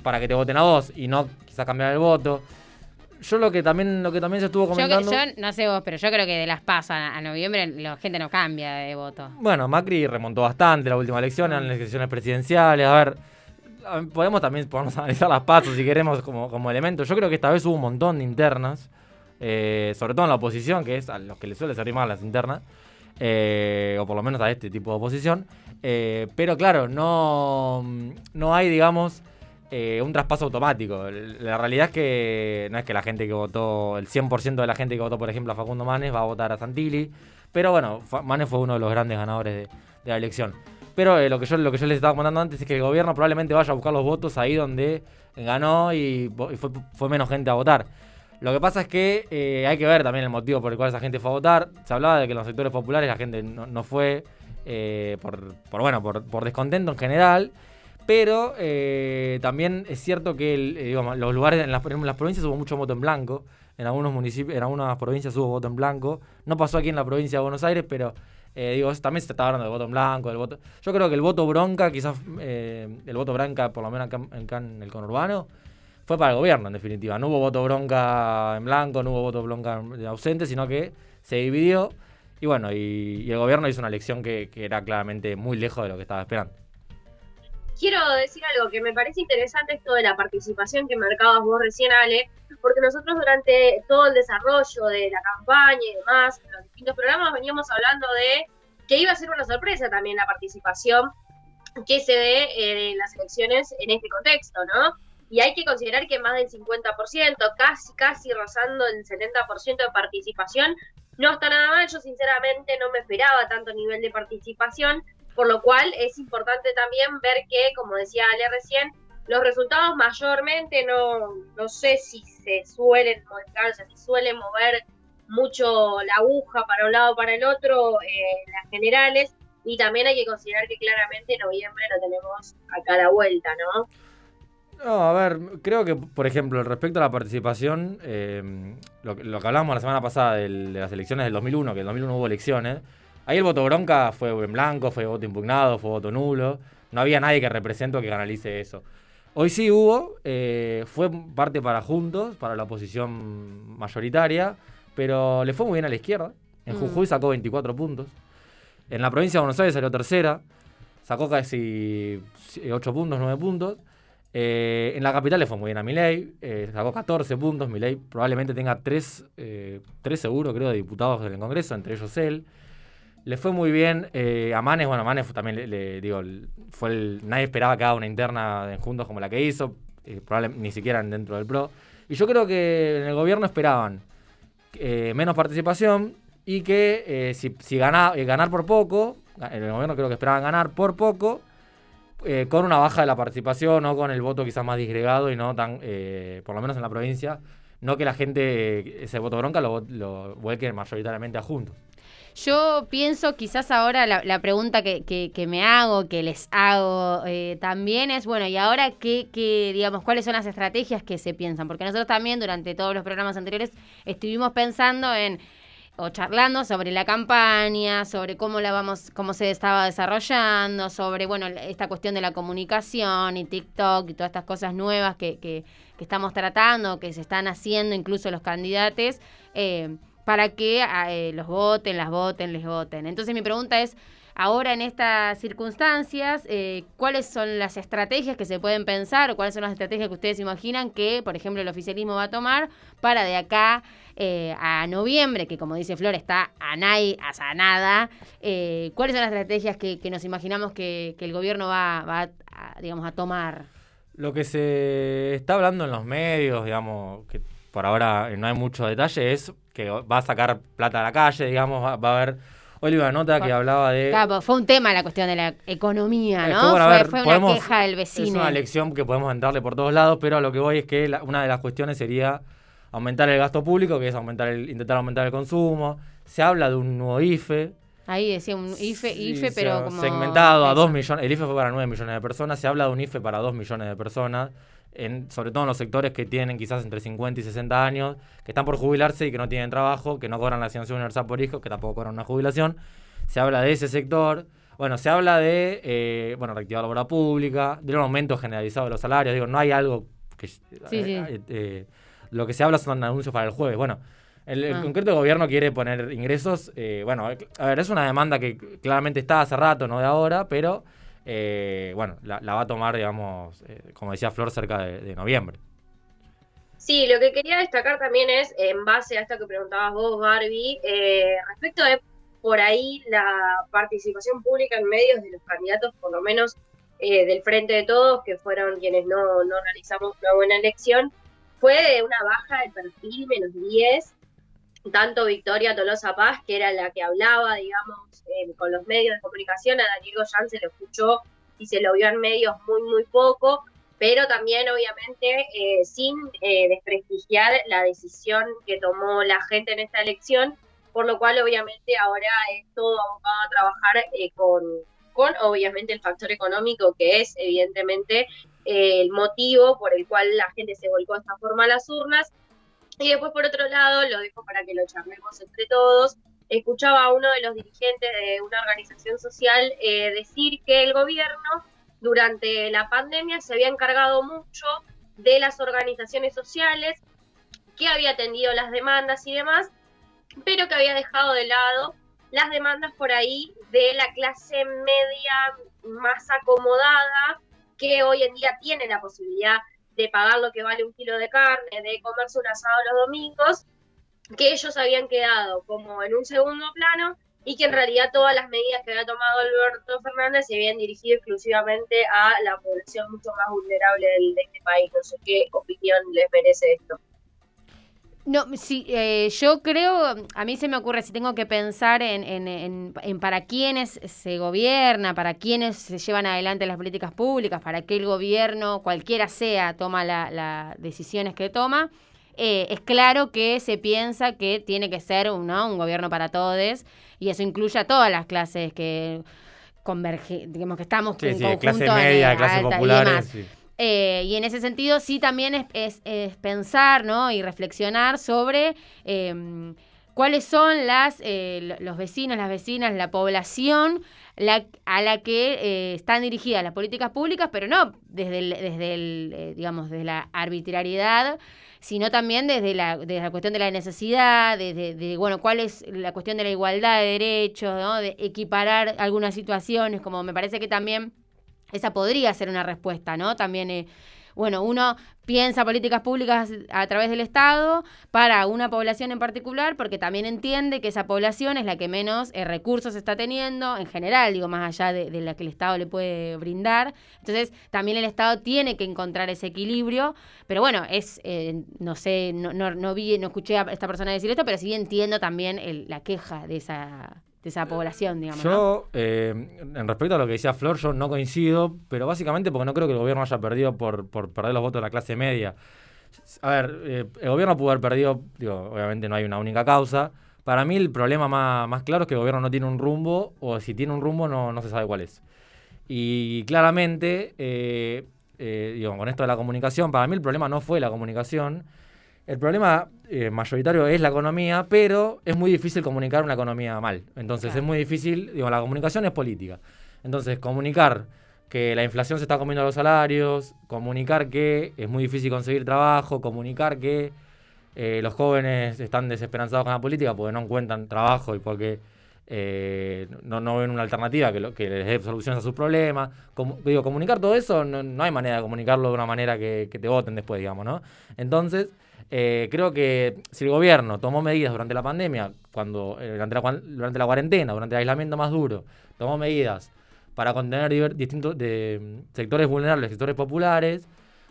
G: para que te voten a vos y no quizás cambiar el voto. Yo lo que también, lo que también se estuvo
F: Yo, que-
G: comentando.
F: yo no sé vos, pero yo creo que de las PASO a, a noviembre la gente no cambia de voto.
G: Bueno, Macri remontó bastante la última elección, en las elecciones presidenciales. A ver, podemos también podemos analizar las pasos si queremos como, como elemento. Yo creo que esta vez hubo un montón de internas, eh, sobre todo en la oposición, que es a los que les suele servir más las internas, eh, o por lo menos a este tipo de oposición. Eh, pero claro, no, no hay, digamos, un traspaso automático. La realidad es que no es que la gente que votó, el 100% de la gente que votó, por ejemplo, a Facundo Manes va a votar a Santilli. Pero bueno, Manes fue uno de los grandes ganadores de, la elección. Pero lo, que yo, lo que yo les estaba comentando antes es que el gobierno probablemente vaya a buscar los votos ahí donde ganó y, fue menos gente a votar. Lo que pasa es que eh, hay que ver también el motivo por el cual esa gente fue a votar. Se hablaba de que en los sectores populares la gente no, no fue eh, por, por, bueno, por, por descontento en general. Pero eh, también es cierto que los lugares, en las, provincias hubo mucho voto en blanco. En algunos municipios, en algunas provincias hubo voto en blanco. No pasó aquí en la provincia de Buenos Aires, pero digo, también se está hablando del voto en blanco, del voto. Yo creo que el voto bronca, quizás el voto bronca, por lo menos en el conurbano, fue para el gobierno, en definitiva. No hubo voto bronca en blanco, no hubo voto bronca en- ausente, sino que se dividió. Y bueno, y, el gobierno hizo una elección que, era claramente muy lejos de lo que estaba esperando.
D: quiero decir algo que me parece interesante esto de la participación que marcabas vos recién, Ale, porque nosotros durante todo el desarrollo de la campaña y demás, en los distintos programas veníamos hablando de que iba a ser una sorpresa también la participación que se dé eh, en las elecciones en este contexto, ¿no? Y hay que considerar que más del 50%, casi, casi rozando el 70% de participación, no está nada mal. Yo sinceramente no me esperaba tanto nivel de participación, por lo cual es importante también ver que, como decía Ale recién, los resultados mayormente no, no sé si se suelen o si suelen mover mucho la aguja para un lado o para el otro eh, las generales, y también hay que considerar que claramente noviembre lo tenemos a la vuelta, ¿no?
G: No, a ver, creo que, por ejemplo, respecto a la participación, eh, lo, que- lo que hablábamos la semana pasada del- de las elecciones del 2001, que en el 2001 hubo elecciones, ahí el voto bronca fue en blanco, fue voto impugnado, fue voto nulo, no había nadie que represente o que canalice eso. Hoy sí hubo, eh, fue parte para Juntos, para la oposición mayoritaria, pero le fue muy bien a la izquierda. En
F: Mm.
G: Jujuy sacó 24 puntos. En la provincia de Buenos Aires salió tercera, sacó casi 8 puntos, 9 puntos. Eh, en la capital le fue muy bien a Milei, eh, sacó 14 puntos. Milei probablemente tenga 3, eh, tres seguro, creo, de diputados en el Congreso, entre ellos él. Le fue muy bien eh, a Manes, bueno, a Manes también, le, digo, fue nadie esperaba que haga una interna en Juntos como la que hizo, probablemente ni siquiera dentro del PRO. Y yo creo que en el gobierno esperaban menos participación y que si, si gana- eh, ganar por poco, en el gobierno creo que esperaban ganar por poco, eh, con una baja de la participación o con el voto quizás más disgregado y no tan, eh, por lo menos en la provincia, no que la gente eh, ese voto bronca lo, lo vuelque mayoritariamente a Juntos.
F: Yo pienso quizás ahora la, pregunta que, que- me hago, que les hago eh, también es, bueno, ¿y ahora qué, qué, digamos, cuáles son las estrategias que se piensan? Porque nosotros también durante todos los programas anteriores estuvimos pensando en o charlando sobre la campaña, sobre cómo la vamos, cómo se estaba desarrollando, sobre bueno, esta cuestión de la comunicación y TikTok y todas estas cosas nuevas que, que- que estamos tratando, que se están haciendo incluso los candidatos, eh, para que eh, los voten, las voten, les voten. Entonces mi pregunta es, ahora en estas circunstancias, eh, ¿cuáles son las estrategias que se pueden pensar o cuáles son las estrategias que ustedes imaginan que, por ejemplo, el oficialismo va a tomar para de acá eh, a noviembre, que como dice Flor, está a, nai- a nada, eh, ¿cuáles son las estrategias que, nos imaginamos que, el gobierno va, va a, digamos, a tomar?
G: Lo que se está hablando en los medios, digamos, que por ahora no hay mucho detalle, es que va a sacar plata a la calle, digamos, va, va a haber... Hoy leí una nota que hablaba de...
F: Claro, fue un tema la cuestión de la economía, ¿no?
G: bueno,
F: fue
G: ver,
F: fue
G: podemos-
F: una queja del
G: Es
F: vecino.
G: una lección que podemos entrarle por todos lados, pero a lo que voy es que la- una de las cuestiones sería aumentar el gasto público, que es aumentar el, intentar aumentar el consumo. Se habla de un nuevo IFE.
F: Ahí decía un IFE, IFE, pero como...
G: segmentado a
F: eso.
G: 2 millones. El IFE fue para 9 millones de personas. Se habla de un IFE para 2 millones de personas. En, sobre todo en los sectores que tienen quizás entre 50 y 60 años, que están por jubilarse y que no tienen trabajo, que no cobran la asignación universal por hijo, que tampoco cobran una jubilación. Se habla de ese sector. Bueno, se habla de, eh, bueno, reactivar la obra pública, de un aumento generalizado de los salarios. Digo, no hay algo que...
F: Sí,
G: eh,
F: sí.
G: eh, lo que se habla son anuncios para el jueves. Bueno, el, el
F: Ah.
G: concreto gobierno quiere poner ingresos. bueno, a ver, es una demanda que claramente está hace rato, no de ahora, pero eh, bueno, la, la va a tomar, digamos, eh, como decía Flor, cerca de, noviembre.
D: Sí, lo que quería destacar también es, en base a esto que preguntabas vos, Barbie, eh, respecto de por ahí la participación pública en medios de los candidatos, por lo menos eh, del Frente de Todos, que fueron quienes no, no realizamos una buena elección, fue una baja de perfil, menos 10, tanto Victoria Tolosa Paz, que era la que hablaba, digamos, eh, con los medios de comunicación, a Daniel Goyán se lo escuchó y se lo vio en medios muy, muy poco, pero también obviamente eh, sin eh, desprestigiar la decisión que tomó la gente en esta elección, por lo cual obviamente ahora es todo abocado a trabajar con, con obviamente el factor económico que es evidentemente el motivo por el cual la gente se volcó de esta forma a las urnas. Y después por otro lado, lo dejo para que lo charlemos entre todos, escuchaba a uno de los dirigentes de una organización social eh, decir que el gobierno durante la pandemia se había encargado mucho de las organizaciones sociales, que había atendido las demandas y demás, pero que había dejado de lado las demandas por ahí de la clase media más acomodada, que hoy en día tiene la posibilidad de pagar lo que vale un kilo de carne, de comerse un asado los domingos, que ellos habían quedado como en un segundo plano y que en realidad todas las medidas que había tomado Alberto Fernández se habían dirigido exclusivamente a la población mucho más vulnerable de este país. No sé qué opinión les merece esto.
F: No, sí, eh, yo creo, a mí se me ocurre, si tengo que pensar en, en- en- en para quiénes se gobierna, para quiénes se llevan adelante las políticas públicas, para qué el gobierno, cualquiera sea, toma las la decisiones que toma, eh, es claro que se piensa que tiene que ser un, ¿no? un gobierno para todos y eso incluye a todas las clases que convergen, digamos que estamos
G: Sí,
F: en
G: sí, clase
F: conjunto en,
G: media, clases
F: y
G: populares.
F: demás.
G: sí.
F: Eh, y en ese sentido sí también es, es- es pensar ¿no? y reflexionar sobre eh, cuáles son las, eh, los vecinos, las vecinas, la población la, a la que eh, están dirigidas las políticas públicas, pero no desde, el, desde el, eh, digamos, desde la arbitrariedad, sino también desde la, desde la cuestión de la necesidad, desde, de, bueno, cuál es la cuestión de la igualdad de derechos, ¿no? de equiparar algunas situaciones, como me parece que también esa podría ser una respuesta, ¿no? También eh, bueno, uno piensa políticas públicas a través del Estado para una población en particular, porque también entiende que esa población es la que menos eh, recursos está teniendo, en general, digo, más allá de, la que el Estado le puede brindar. Entonces, también el Estado tiene que encontrar ese equilibrio, pero bueno, es, eh, no sé, no, no, no, vi, no escuché a esta persona decir esto, pero sí entiendo también la queja de esa esa población, digamos.
G: Yo, eh, en respecto a lo que decía Flor, yo no coincido, pero básicamente porque no creo que el gobierno haya perdido por, por perder los votos de la clase media. A ver, eh, el gobierno pudo haber perdido, obviamente no hay una única causa. Para mí el problema más, más claro es que el gobierno no tiene un rumbo, o si tiene un rumbo no, no se sabe cuál es. Y claramente, eh, digo, con esto de la comunicación, para mí el problema no fue la comunicación, el problema eh, mayoritario es la economía, pero es muy difícil comunicar una economía mal. Entonces es muy difícil, digo, la comunicación es política. Entonces, comunicar que la inflación se está comiendo los salarios, comunicar que es muy difícil conseguir trabajo, comunicar que eh, los jóvenes están desesperanzados con la política porque no encuentran trabajo y porque eh, no, no, ven una alternativa que, que les dé soluciones a sus problemas. digo, comunicar todo eso, no, hay manera de comunicarlo de una manera que, que te voten después, digamos, ¿no? Entonces, eh, creo que si el gobierno tomó medidas durante la pandemia, cuando eh, durante, la, durante, la, cuarentena, durante el aislamiento más duro, tomó medidas para contener distintos de, sectores vulnerables, sectores populares,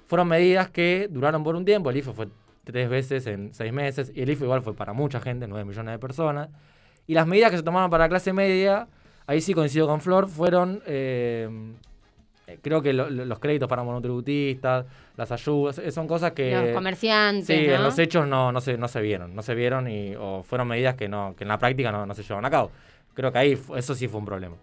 G: fueron medidas que duraron por un tiempo. El IFE fue tres veces en seis meses, y el IFE igual fue para mucha gente, nueve millones de personas. Y las medidas que se tomaron para la clase media, ahí sí coincido con Flor, fueron eh, creo que los créditos para monotributistas, las ayudas, eh, son cosas que...
F: Los comerciantes,
G: Sí, en los hechos no, no, se, no se vieron, no se vieron y o fueron medidas que, no, que en la práctica no, no se llevaron a cabo. Creo que ahí eso sí fue un problema.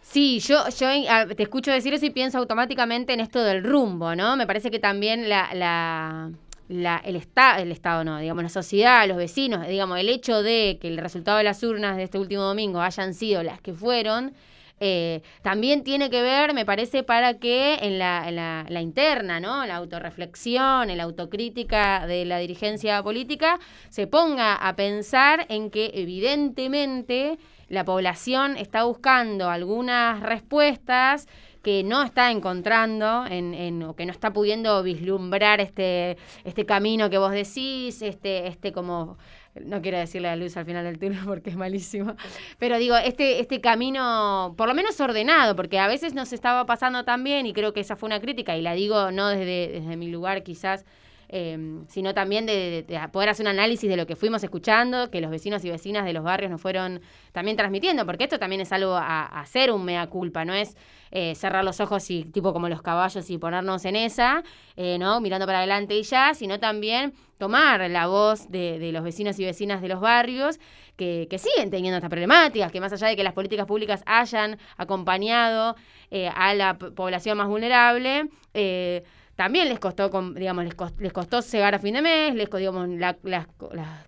F: Sí, yo, yo te escucho decir eso y pienso automáticamente en esto del rumbo, ¿no? Me parece que también la, la, la, el, esta, el Estado, no, digamos, la sociedad, los vecinos, digamos, el hecho de que el resultado de las urnas de este último domingo hayan sido las que fueron, eh, también tiene que ver, me parece, para que en la, la, interna, ¿no? La autorreflexión, en la autocrítica de la dirigencia política, se ponga a pensar en que evidentemente la población está buscando algunas respuestas que no está encontrando en, en, o que no está pudiendo vislumbrar este, este camino que vos decís, este, este como no quiero decirle la luz al final del túnel porque es malísimo, pero digo, este, este camino por lo menos ordenado, porque a veces nos estaba pasando tan bien y creo que esa fue una crítica y la digo no desde, desde mi lugar quizás, eh, sino también de, poder hacer un análisis de lo que fuimos escuchando, que los vecinos y vecinas de los barrios nos fueron también transmitiendo, porque esto también es algo a, hacer un mea culpa, no es eh, cerrar los ojos y tipo como los caballos y ponernos en esa, eh, ¿no? Mirando para adelante y ya, sino también tomar la voz de, los vecinos y vecinas de los barrios que, siguen teniendo estas problemáticas, que más allá de que las políticas públicas hayan acompañado a la población más vulnerable, también les costó, digamos, les costó, les costó llegar a fin de mes, les digamos, las, las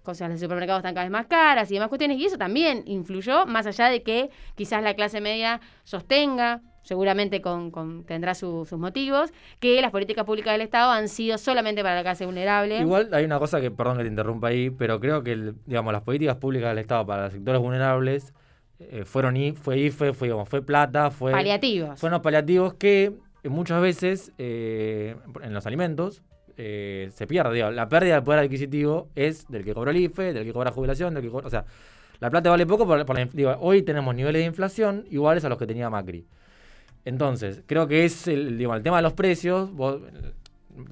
F: cosas del supermercado están cada vez más caras y demás cuestiones, y eso también influyó, más allá de que quizás la clase media sostenga, seguramente con, con tendrá sus motivos, que las políticas públicas del Estado han sido solamente para la clase vulnerable.
G: Igual hay una cosa que, perdón que te interrumpa ahí, pero creo que, digamos, las políticas públicas del Estado para los sectores vulnerables eh, fueron fue IFE, fue, digamos, fue plata, fue...
F: Paliativos.
G: Fueron paliativos que muchas veces eh, en los alimentos eh, se pierde. la pérdida del poder adquisitivo es del que cobra el IFE, del que cobra jubilación, del que cobra. O sea, la plata vale poco. Por, hoy tenemos niveles de inflación iguales a los que tenía Macri. Entonces, creo que es el, el tema de los precios, vos,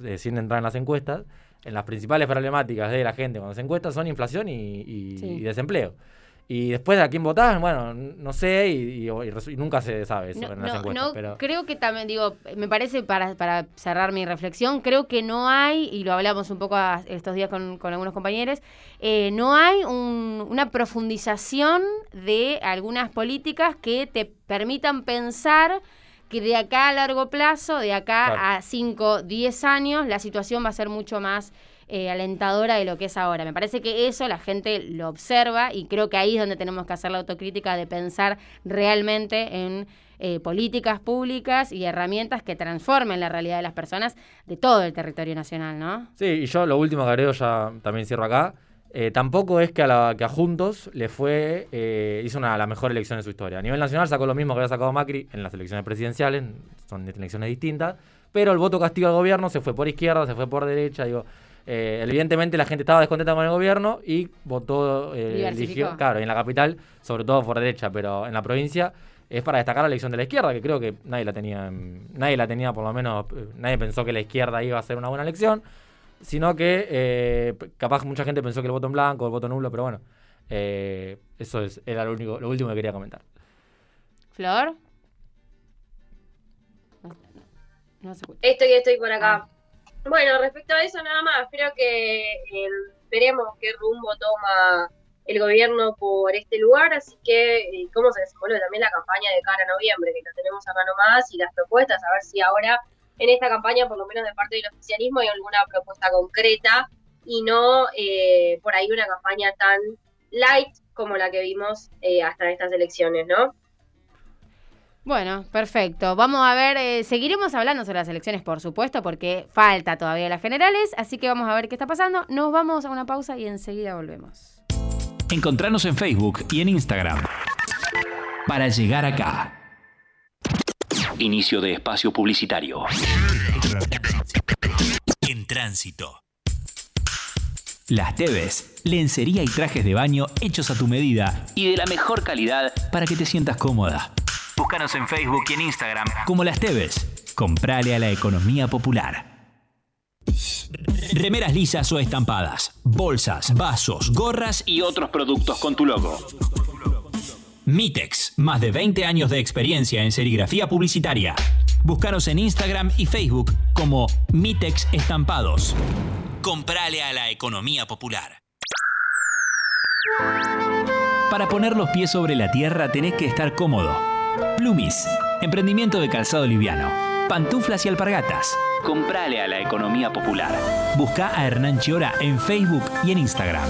G: eh, sin entrar en las encuestas, en las principales problemáticas de la gente cuando se encuesta son inflación y desempleo. Y después a quién votás, bueno, no sé y, nunca se sabe eso en las encuestas.
F: pero... Creo que también, digo, me parece para, para cerrar mi reflexión, creo que no hay, y lo hablamos un poco estos días con, con algunos compañeros, eh, no hay una profundización de algunas políticas que te permitan pensar que de acá a largo plazo, de acá a 5, 10 años, la situación va a ser mucho más eh, alentadora de lo que es ahora. Me parece que eso la gente lo observa y creo que ahí es donde tenemos que hacer la autocrítica de pensar realmente en eh, políticas públicas y herramientas que transformen la realidad de las personas de todo el territorio nacional, ¿no?
G: Sí, y yo lo último que agrego, ya también cierro acá, eh, tampoco es que a, la, que a Juntos le fue, hizo una, la mejor elección de su historia. A nivel nacional sacó lo mismo que había sacado Macri en las elecciones presidenciales, son elecciones distintas, pero el voto castigo al gobierno se fue por izquierda, se fue por derecha, digo, eh, evidentemente la gente estaba descontenta con el gobierno y votó, eligió, claro, en la capital, sobre todo por derecha, pero en la provincia es para destacar la elección de la izquierda, que creo que nadie la tenía, nadie la tenía por lo menos, nadie pensó que la izquierda iba a ser una buena elección sino que eh, capaz mucha gente pensó que el voto en blanco, el voto nulo, pero bueno, eh, eso es, era lo, único, lo último que quería comentar.
F: ¿Flor?
D: No se escucha. Estoy, estoy por acá. Bueno, respecto a eso nada más, creo que eh, veremos qué rumbo toma el gobierno por este lugar, así que eh, cómo se desenvuelve también la campaña de cara a noviembre, que la tenemos acá nomás, y las propuestas, a ver si ahora en esta campaña, por lo menos de parte del oficialismo, hay alguna propuesta concreta y no eh, por ahí una campaña tan light como la que vimos eh, hasta estas elecciones, ¿no?
F: Bueno, perfecto. Vamos a ver, eh, seguiremos hablando sobre las elecciones, por supuesto, porque falta todavía las generales, así que vamos a ver qué está pasando. Nos vamos a una pausa y enseguida volvemos.
C: Encontrarnos en Facebook y en Instagram. Para llegar acá. Inicio de espacio publicitario. En tránsito. Las Teves, lencería y trajes de baño hechos a tu medida y de la mejor calidad para que te sientas cómoda. Búscanos en Facebook y en Instagram como Las Teves. Comprale a la economía popular. Remeras lisas o estampadas, bolsas, vasos, gorras y otros productos con tu logo. Mitex, más de 20 años de experiencia en serigrafía publicitaria. Búscanos en Instagram y Facebook como Mitex Estampados. Comprale a la economía popular. Para poner los pies sobre la tierra tenés que estar cómodo. Plumis, emprendimiento de calzado liviano. Pantuflas y alpargatas. Comprale a la economía popular. Busca a Hernán Chiora en Facebook y en Instagram.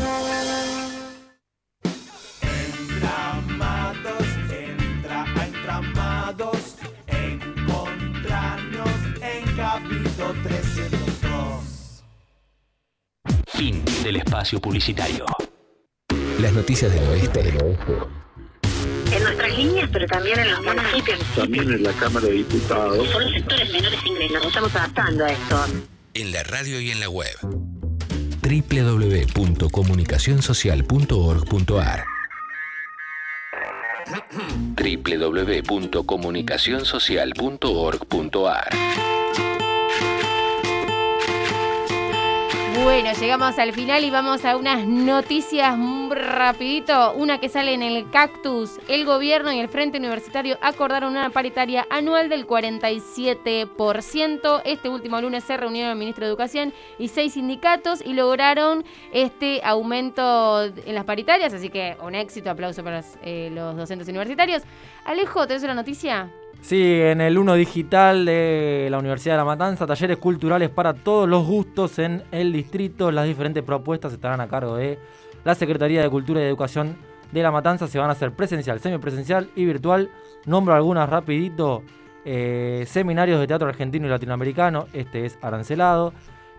C: Fin del espacio publicitario.
B: Las noticias del oeste.
O: En nuestras líneas, pero también en los municipios.
P: También en la Cámara de Diputados.
O: Son los sectores menores ingresos. Nos estamos adaptando a esto.
B: En la radio y en la web. www.comunicacionsocial.org.ar www.comunicacionsocial.org.ar
F: Llegamos al final y vamos a unas noticias rapidito. Una que sale en el Cactus. El gobierno y el Frente Universitario acordaron una paritaria anual del 47%. Este último lunes se reunieron el ministro de Educación y seis sindicatos y lograron este aumento en las paritarias. Así que un éxito, aplauso para los, eh, los docentes universitarios. Alejo, ¿tenés una noticia?
G: Sí, en el 1 digital de la Universidad de La Matanza, talleres culturales para todos los gustos en el distrito. Las diferentes propuestas estarán a cargo de la Secretaría de Cultura y Educación de La Matanza. Se van a hacer presencial, semipresencial y virtual. Nombro algunas rapidito. Eh, seminarios de teatro argentino y latinoamericano, este es arancelado.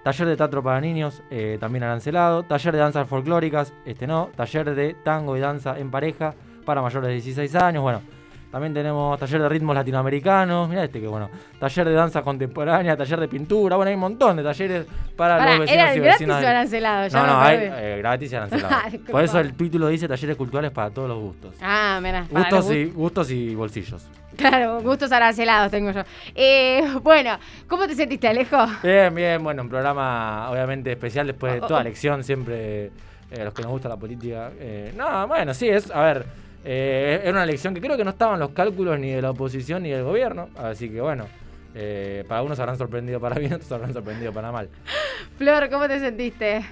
G: Taller de teatro para niños, eh, también arancelado. Taller de danzas folclóricas, este no. Taller de tango y danza en pareja para mayores de 16 años. Bueno, también tenemos taller de ritmos latinoamericanos. Mira este que bueno. Taller de danza contemporánea, taller de pintura. Bueno, hay un montón de talleres para los vecinos
F: ¿era
G: y
F: gratis
G: vecinas.
F: o arancelado? Ya
G: no, no, hay eh, gratis y arancelado. Por eso el título dice talleres culturales para todos los gustos.
F: Ah, mira. para
G: Gustos y, gustos y bolsillos.
F: Claro, gustos arancelados tengo yo. Eh, bueno, ¿cómo te sentiste, Alejo?
G: Bien, bien, bueno, un programa obviamente especial después de
F: Oh,
G: toda
F: oh.
G: lección, siempre eh, los que nos gusta la política. eh, no, bueno, sí, es, a ver, eh, era una elección que creo que no estaban los cálculos ni de la oposición ni del gobierno, así que bueno, eh, para unos habrán sorprendido para bien, otros habrán sorprendido para mal.
F: Flor, ¿cómo te sentiste?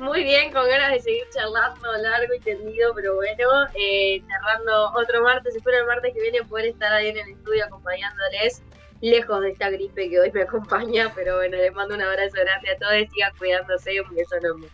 D: Muy bien, con ganas de seguir charlando largo y tendido, pero bueno, eh, cerrando otro martes. Espero el martes que viene poder estar ahí en el estudio acompañándoles lejos de esta gripe que hoy me acompaña, pero bueno, les mando un abrazo grande a todos, sigan cuidándose, un beso enorme.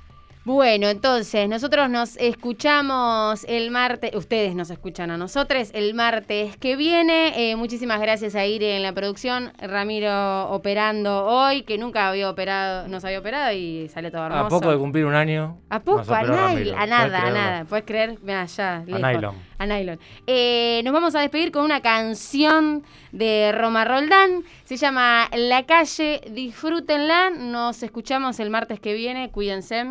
F: Bueno, entonces, nosotros nos escuchamos el martes, ustedes nos escuchan a nosotros el martes que viene. Eh, muchísimas gracias a Ire en la producción, Ramiro operando hoy, que nunca había operado, nos había operado y sale todo hermoso.
G: A poco de cumplir un año.
F: A poco, a, nada, a
G: ¿Puedes
F: nada, a. ¿Puedes creer? Mira, ya, lejos.
G: nylon.
F: A nylon. Eh, nos vamos a despedir con una canción de Roma Roldán. Se llama La calle. Disfrútenla. Nos escuchamos el martes que viene. Cuídense.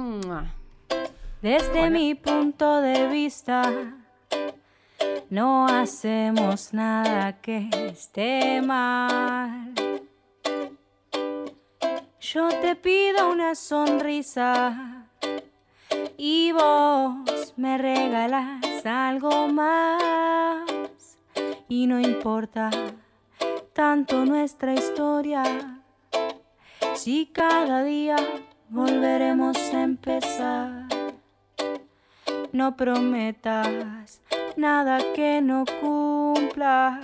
Q: Desde mi punto de vista, no hacemos nada que esté mal. Yo te pido una sonrisa y vos me regalas algo más. Y no importa tanto nuestra historia, si cada día volveremos a empezar. No prometas nada que no cumplas,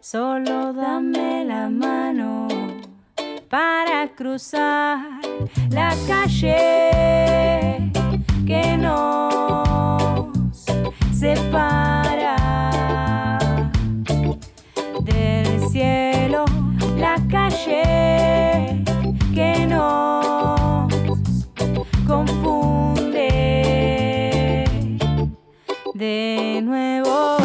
Q: solo dame la mano para cruzar la calle nos separa del cielo la calle que nos confunde de nuevo.